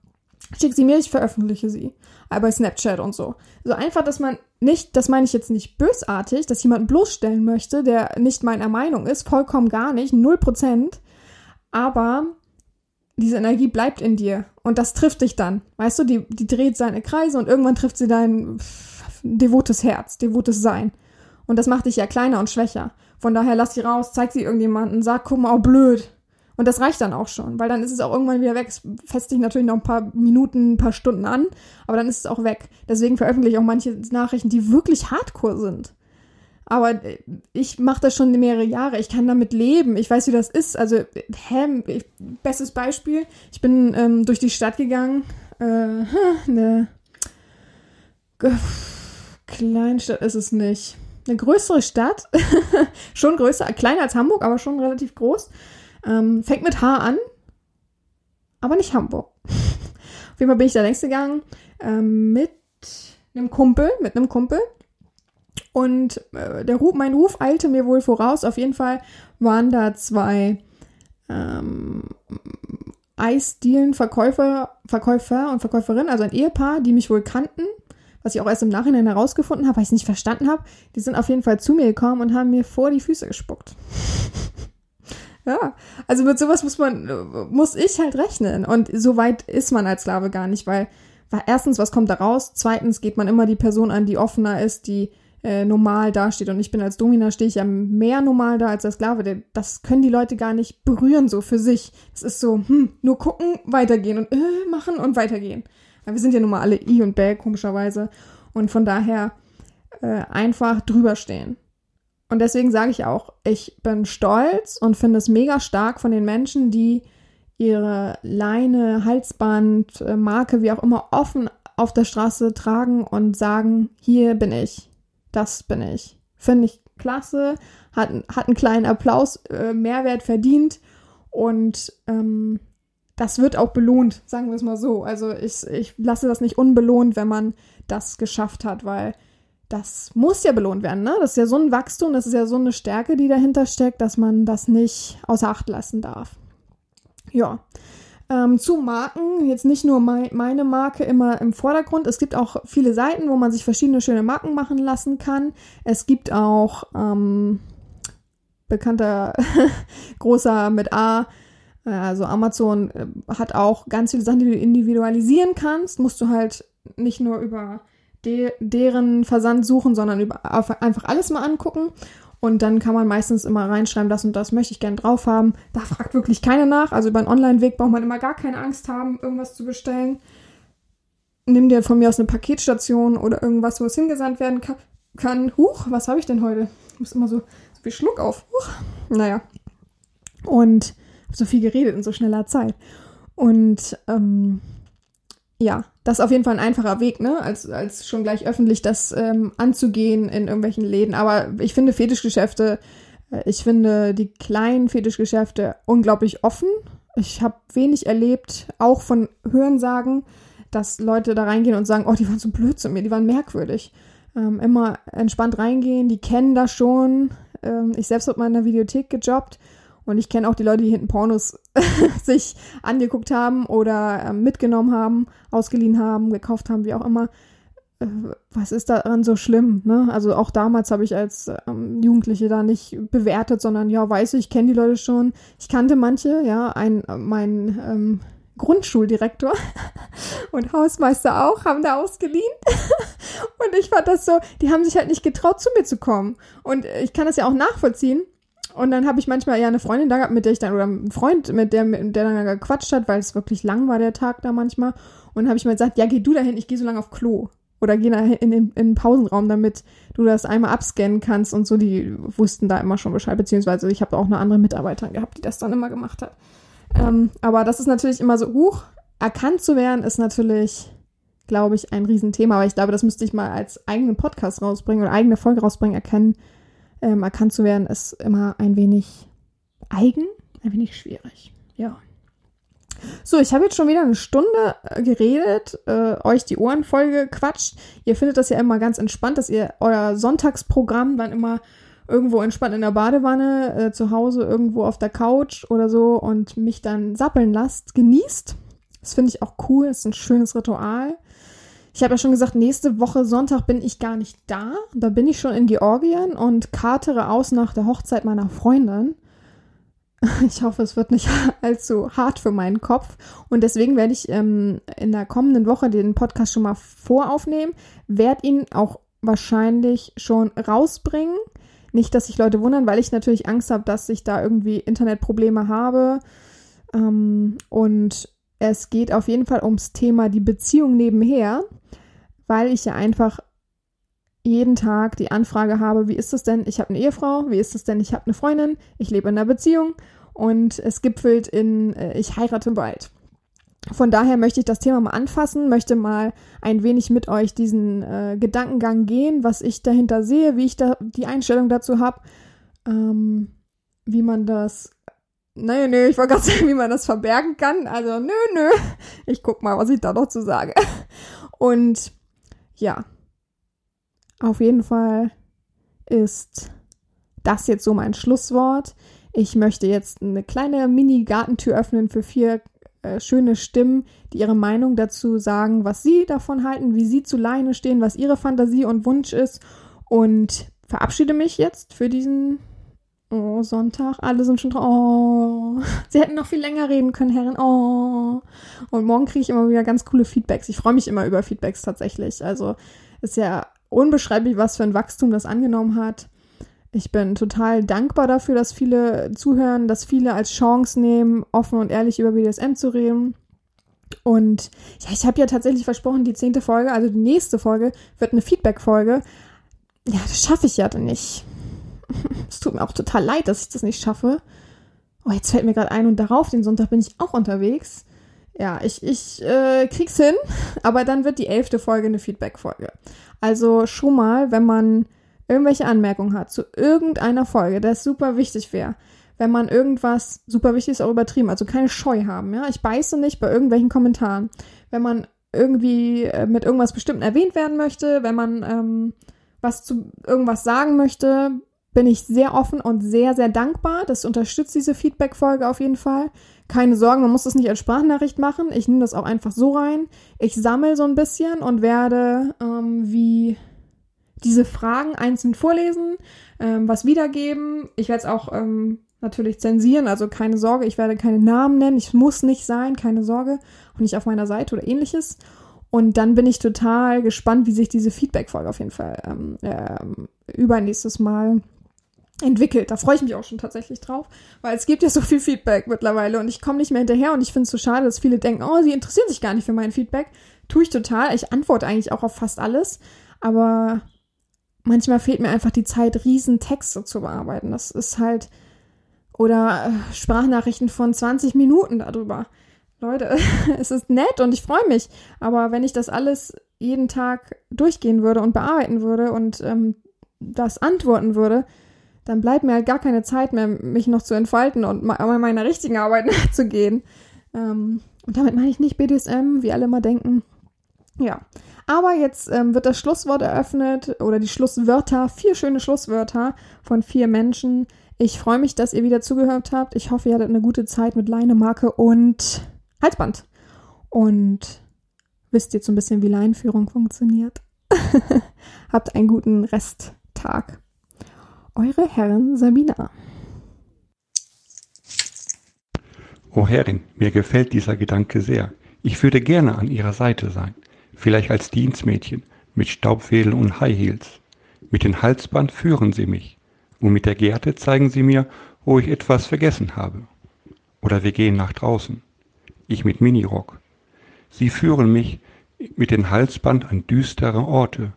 Schick sie mir, ich veröffentliche sie. Bei Snapchat und so. So einfach, dass man nicht, das meine ich jetzt nicht bösartig, dass jemand bloßstellen möchte, der nicht meiner Meinung ist, vollkommen gar nicht, null Prozent. Aber diese Energie bleibt in dir und das trifft dich dann. Weißt du, die, die dreht seine Kreise und irgendwann trifft sie dein devotes Herz, devotes Sein. Und das macht dich ja kleiner und schwächer. Von daher lass sie raus, zeig sie irgendjemanden, sag, guck mal, oh blöd. Und das reicht dann auch schon, weil dann ist es auch irgendwann wieder weg. Es fässt dich natürlich noch ein paar Minuten, ein paar Stunden an, aber dann ist es auch weg. Deswegen veröffentliche ich auch manche Nachrichten, die wirklich hardcore sind. Aber ich mache das schon mehrere Jahre. Ich kann damit leben. Ich weiß, wie das ist. Also, hä, ich, bestes Beispiel. Ich bin ähm, durch die Stadt gegangen. Äh, eine Kleinstadt ist es nicht. Eine größere Stadt. schon größer, kleiner als Hamburg, aber schon relativ groß. Ähm, fängt mit H an, aber nicht Hamburg. Auf jeden Fall bin ich da längst gegangen ähm, mit einem Kumpel, mit einem Kumpel. Und äh, der Ruf, mein Ruf eilte mir wohl voraus. Auf jeden Fall waren da zwei ähm, Eisdielenverkäufer, Verkäufer und Verkäuferin, also ein Ehepaar, die mich wohl kannten, was ich auch erst im Nachhinein herausgefunden habe, weil ich es nicht verstanden habe. Die sind auf jeden Fall zu mir gekommen und haben mir vor die Füße gespuckt. Ja, also mit sowas muss man, muss ich halt rechnen. Und so weit ist man als Sklave gar nicht, weil, weil erstens, was kommt da raus? Zweitens geht man immer die Person an, die offener ist, die äh, normal dasteht. Und ich bin als Domina, stehe ich ja mehr normal da als der Sklave. Das können die Leute gar nicht berühren, so für sich. Es ist so, hm, nur gucken, weitergehen und äh, machen und weitergehen. Weil wir sind ja nun mal alle I und Bä, komischerweise. Und von daher äh, einfach drüber stehen. Und deswegen sage ich auch, ich bin stolz und finde es mega stark von den Menschen, die ihre Leine, Halsband, äh, Marke, wie auch immer, offen auf der Straße tragen und sagen, hier bin ich, das bin ich. Finde ich klasse, hat, hat einen kleinen Applaus, äh, Mehrwert verdient und ähm, das wird auch belohnt, sagen wir es mal so. Also ich, ich lasse das nicht unbelohnt, wenn man das geschafft hat, weil das muss ja belohnt werden, ne? Das ist ja so ein Wachstum, das ist ja so eine Stärke, die dahinter steckt, dass man das nicht außer Acht lassen darf. Ja. Ähm, zu Marken, jetzt nicht nur mein, meine Marke immer im Vordergrund. Es gibt auch viele Seiten, wo man sich verschiedene schöne Marken machen lassen kann. Es gibt auch ähm, bekannter großer mit A, äh, also Amazon äh, hat auch ganz viele Sachen, die du individualisieren kannst. Musst du halt nicht nur über de deren Versand suchen, sondern über, einfach alles mal angucken. Und dann kann man meistens immer reinschreiben, das und das möchte ich gerne drauf haben. Da fragt wirklich keiner nach. Also über einen Online-Weg braucht man immer gar keine Angst haben, irgendwas zu bestellen. Nimm dir von mir aus eine Paketstation oder irgendwas, wo es hingesandt werden kann. Huch, was habe ich denn heute? Ich muss immer so, so viel Schluck auf. Huch. Naja. Und habe so viel geredet in so schneller Zeit. Und ähm, ja, das ist auf jeden Fall ein einfacher Weg, ne, als, als schon gleich öffentlich das ähm, anzugehen in irgendwelchen Läden. Aber ich finde Fetischgeschäfte, äh, ich finde die kleinen Fetischgeschäfte unglaublich offen. Ich habe wenig erlebt, auch von Hörensagen, dass Leute da reingehen und sagen, oh, die waren so blöd zu mir, die waren merkwürdig. Ähm, immer entspannt reingehen, die kennen das schon. Ähm, ich selbst habe mal in der Videothek gejobbt und ich kenne auch die Leute, die hinten Pornos sich angeguckt haben oder äh, mitgenommen haben, ausgeliehen haben, gekauft haben, wie auch immer. Äh, was ist daran so schlimm? Ne? Also auch damals habe ich als ähm, Jugendliche da nicht bewertet, sondern ja, weiß ich, kenne die Leute schon. Ich kannte manche, ja, ein, mein ähm, Grundschuldirektor und Hausmeister auch, haben da ausgeliehen. und ich fand das so, die haben sich halt nicht getraut, zu mir zu kommen. Und ich kann das ja auch nachvollziehen. Und dann habe ich manchmal ja eine Freundin da gehabt, mit der ich dann, oder einen Freund, mit der, mit der dann gequatscht hat, weil es wirklich lang war, der Tag da manchmal. Und dann habe ich mal gesagt, ja, geh du dahin, ich gehe so lange auf Klo. Oder geh da in den, in den Pausenraum, damit du das einmal abscannen kannst und so. Die wussten da immer schon Bescheid, beziehungsweise ich habe auch eine andere Mitarbeiterin gehabt, die das dann immer gemacht hat. Ähm, aber das ist natürlich immer so, huch, erkannt zu werden, ist natürlich, glaube ich, ein Riesenthema. Aber ich glaube, das müsste ich mal als eigenen Podcast rausbringen oder eigene Folge rausbringen. Erkennen, ähm, erkannt zu werden, ist immer ein wenig eigen, ein wenig schwierig. Ja. So, ich habe jetzt schon wieder eine Stunde äh, geredet, äh, euch die Ohren voll gequatscht. Ihr findet das ja immer ganz entspannt, dass ihr euer Sonntagsprogramm dann immer irgendwo entspannt in der Badewanne, äh, zu Hause irgendwo auf der Couch oder so und mich dann sappeln lasst, genießt. Das finde ich auch cool, das ist ein schönes Ritual. Ich habe ja schon gesagt, nächste Woche Sonntag bin ich gar nicht da. Da bin ich schon in Georgien und kartere aus nach der Hochzeit meiner Freundin. Ich hoffe, es wird nicht allzu hart für meinen Kopf. Und deswegen werde ich ähm, in der kommenden Woche den Podcast schon mal voraufnehmen, werde ihn auch wahrscheinlich schon rausbringen. Nicht, dass sich Leute wundern, weil ich natürlich Angst habe, dass ich da irgendwie Internetprobleme habe. Ähm, und es geht auf jeden Fall ums Thema die Beziehung nebenher, weil ich ja einfach jeden Tag die Anfrage habe, wie ist es denn, ich habe eine Ehefrau, wie ist es denn, ich habe eine Freundin, ich lebe in einer Beziehung und es gipfelt in, äh, ich heirate bald. Von daher möchte ich das Thema mal anfassen, möchte mal ein wenig mit euch diesen äh, Gedankengang gehen, was ich dahinter sehe, wie ich da die Einstellung dazu habe, ähm, wie man das, naja, nö, ich wollte gerade sagen, wie man das verbergen kann. Also, nö, nö, ich guck mal, was ich da noch zu sage. Und ja, auf jeden Fall ist das jetzt so mein Schlusswort. Ich möchte jetzt eine kleine Mini-Gartentür öffnen für vier äh, schöne Stimmen, die ihre Meinung dazu sagen, was sie davon halten, wie sie zu Leine stehen, was ihre Fantasie und Wunsch ist. Und verabschiede mich jetzt für diesen oh, Sonntag. Alle sind schon drauf. Oh, sie hätten noch viel länger reden können, Herren. Oh. Und morgen kriege ich immer wieder ganz coole Feedbacks. Ich freue mich immer über Feedbacks tatsächlich. Also ist ja unbeschreiblich, was für ein Wachstum das angenommen hat. Ich bin total dankbar dafür, dass viele zuhören, dass viele als Chance nehmen, offen und ehrlich über BDSM zu reden. Und ja, ich habe ja tatsächlich versprochen, die zehnte Folge, also die nächste Folge, wird eine Feedback-Folge. Ja, das schaffe ich ja dann nicht. Es tut mir auch total leid, dass ich das nicht schaffe. Oh, jetzt fällt mir gerade ein und darauf, den Sonntag bin ich auch unterwegs. Ja, ich, ich äh, krieg's hin, aber dann wird die elfte Folge eine Feedback-Folge. Also schon mal, wenn man irgendwelche Anmerkungen hat zu irgendeiner Folge, das super wichtig wäre, wenn man irgendwas, super wichtig ist auch übertrieben, also keine Scheu haben, ja. Ich beiße nicht bei irgendwelchen Kommentaren. Wenn man irgendwie äh, mit irgendwas bestimmt erwähnt werden möchte, wenn man ähm, was zu irgendwas sagen möchte, bin ich sehr offen und sehr, sehr dankbar. Das unterstützt diese Feedback-Folge auf jeden Fall. Keine Sorgen, man muss das nicht als Sprachnachricht machen. Ich nehme das auch einfach so rein. Ich sammle so ein bisschen und werde ähm, wie diese Fragen einzeln vorlesen, ähm, was wiedergeben. Ich werde es auch ähm, natürlich zensieren, also keine Sorge, ich werde keine Namen nennen. Ich muss nicht sein, keine Sorge. Auch nicht auf meiner Seite oder ähnliches. Und dann bin ich total gespannt, wie sich diese Feedback-Folge auf jeden Fall ähm, äh, übernächstes Mal entwickelt. Da freue ich mich auch schon tatsächlich drauf, weil es gibt ja so viel Feedback mittlerweile und ich komme nicht mehr hinterher und ich finde es so schade, dass viele denken, oh, sie interessieren sich gar nicht für mein Feedback. Tue ich total. Ich antworte eigentlich auch auf fast alles, aber manchmal fehlt mir einfach die Zeit, riesen Texte zu bearbeiten. Das ist halt, oder äh, Sprachnachrichten von 20 Minuten darüber. Leute, es ist nett und ich freue mich. Aber wenn ich das alles jeden Tag durchgehen würde und bearbeiten würde und ähm, das antworten würde, dann bleibt mir halt gar keine Zeit mehr, mich noch zu entfalten und meiner richtigen Arbeit nachzugehen. Ähm, und damit meine ich nicht BDSM, wie alle immer denken. Ja, aber jetzt ähm, wird das Schlusswort eröffnet oder die Schlusswörter, vier schöne Schlusswörter von vier Menschen. Ich freue mich, dass ihr wieder zugehört habt. Ich hoffe, ihr hattet eine gute Zeit mit Leinemarke und Halsband. Und wisst jetzt so ein bisschen, wie Leinenführung funktioniert. habt einen guten Resttag. Eure Herren Sabina. O Herrin, mir gefällt dieser Gedanke sehr. Ich würde gerne an Ihrer Seite sein, vielleicht als Dienstmädchen, mit Staubfädeln und High Heels. Mit dem Halsband führen Sie mich, und mit der Gerte zeigen Sie mir, wo ich etwas vergessen habe. Oder wir gehen nach draußen. Ich mit Minirock. Sie führen mich mit dem Halsband an düstere Orte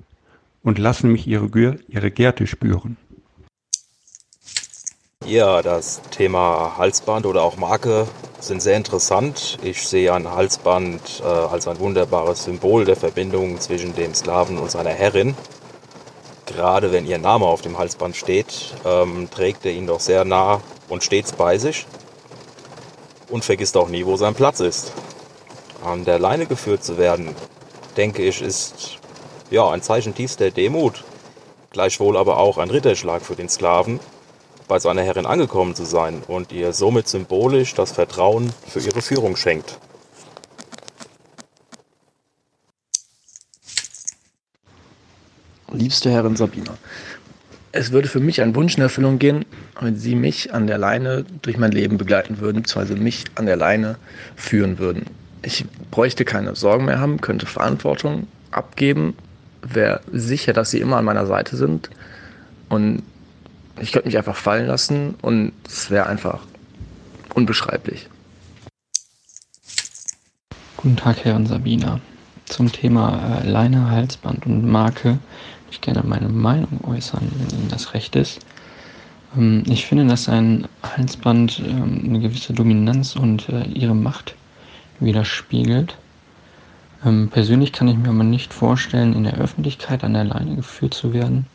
und lassen mich ihre, Gärte spüren. Ja, das Thema Halsband oder auch Marke sind sehr interessant. Ich sehe ein Halsband äh, als ein wunderbares Symbol der Verbindung zwischen dem Sklaven und seiner Herrin. Gerade wenn ihr Name auf dem Halsband steht, ähm, trägt er ihn doch sehr nah und stets bei sich und vergisst auch nie, wo sein Platz ist. An der Leine geführt zu werden, denke ich, ist ja ein Zeichen tiefster Demut, gleichwohl aber auch ein Ritterschlag für den Sklaven, bei seiner Herrin angekommen zu sein und ihr somit symbolisch das Vertrauen für ihre Führung schenkt. Liebste Herrin Sabina, es würde für mich ein Wunsch in Erfüllung gehen, wenn Sie mich an der Leine durch mein Leben begleiten würden, beziehungsweise mich an der Leine führen würden. Ich bräuchte keine Sorgen mehr haben, könnte Verantwortung abgeben, wäre sicher, dass Sie immer an meiner Seite sind und ich könnte mich einfach fallen lassen und es wäre einfach unbeschreiblich. Guten Tag, Herren Sabina. Zum Thema äh, Leine, Halsband und Marke würde ich gerne meine Meinung äußern, wenn Ihnen das recht ist. Ähm, ich finde, dass ein Halsband ähm, eine gewisse Dominanz und äh, ihre Macht widerspiegelt. Ähm, persönlich kann ich mir aber nicht vorstellen, in der Öffentlichkeit an der Leine geführt zu werden.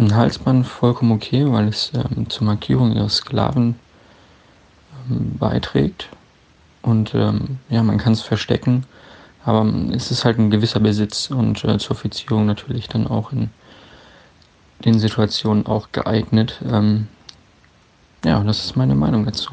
Ähm, ein Halsband vollkommen okay, weil es ähm, zur Markierung ihres Sklaven ähm, beiträgt. Und ähm, ja, man kann es verstecken, aber es ist halt ein gewisser Besitz und äh, zur Fixierung natürlich dann auch in den Situationen auch geeignet. Ähm, ja, das ist meine Meinung dazu.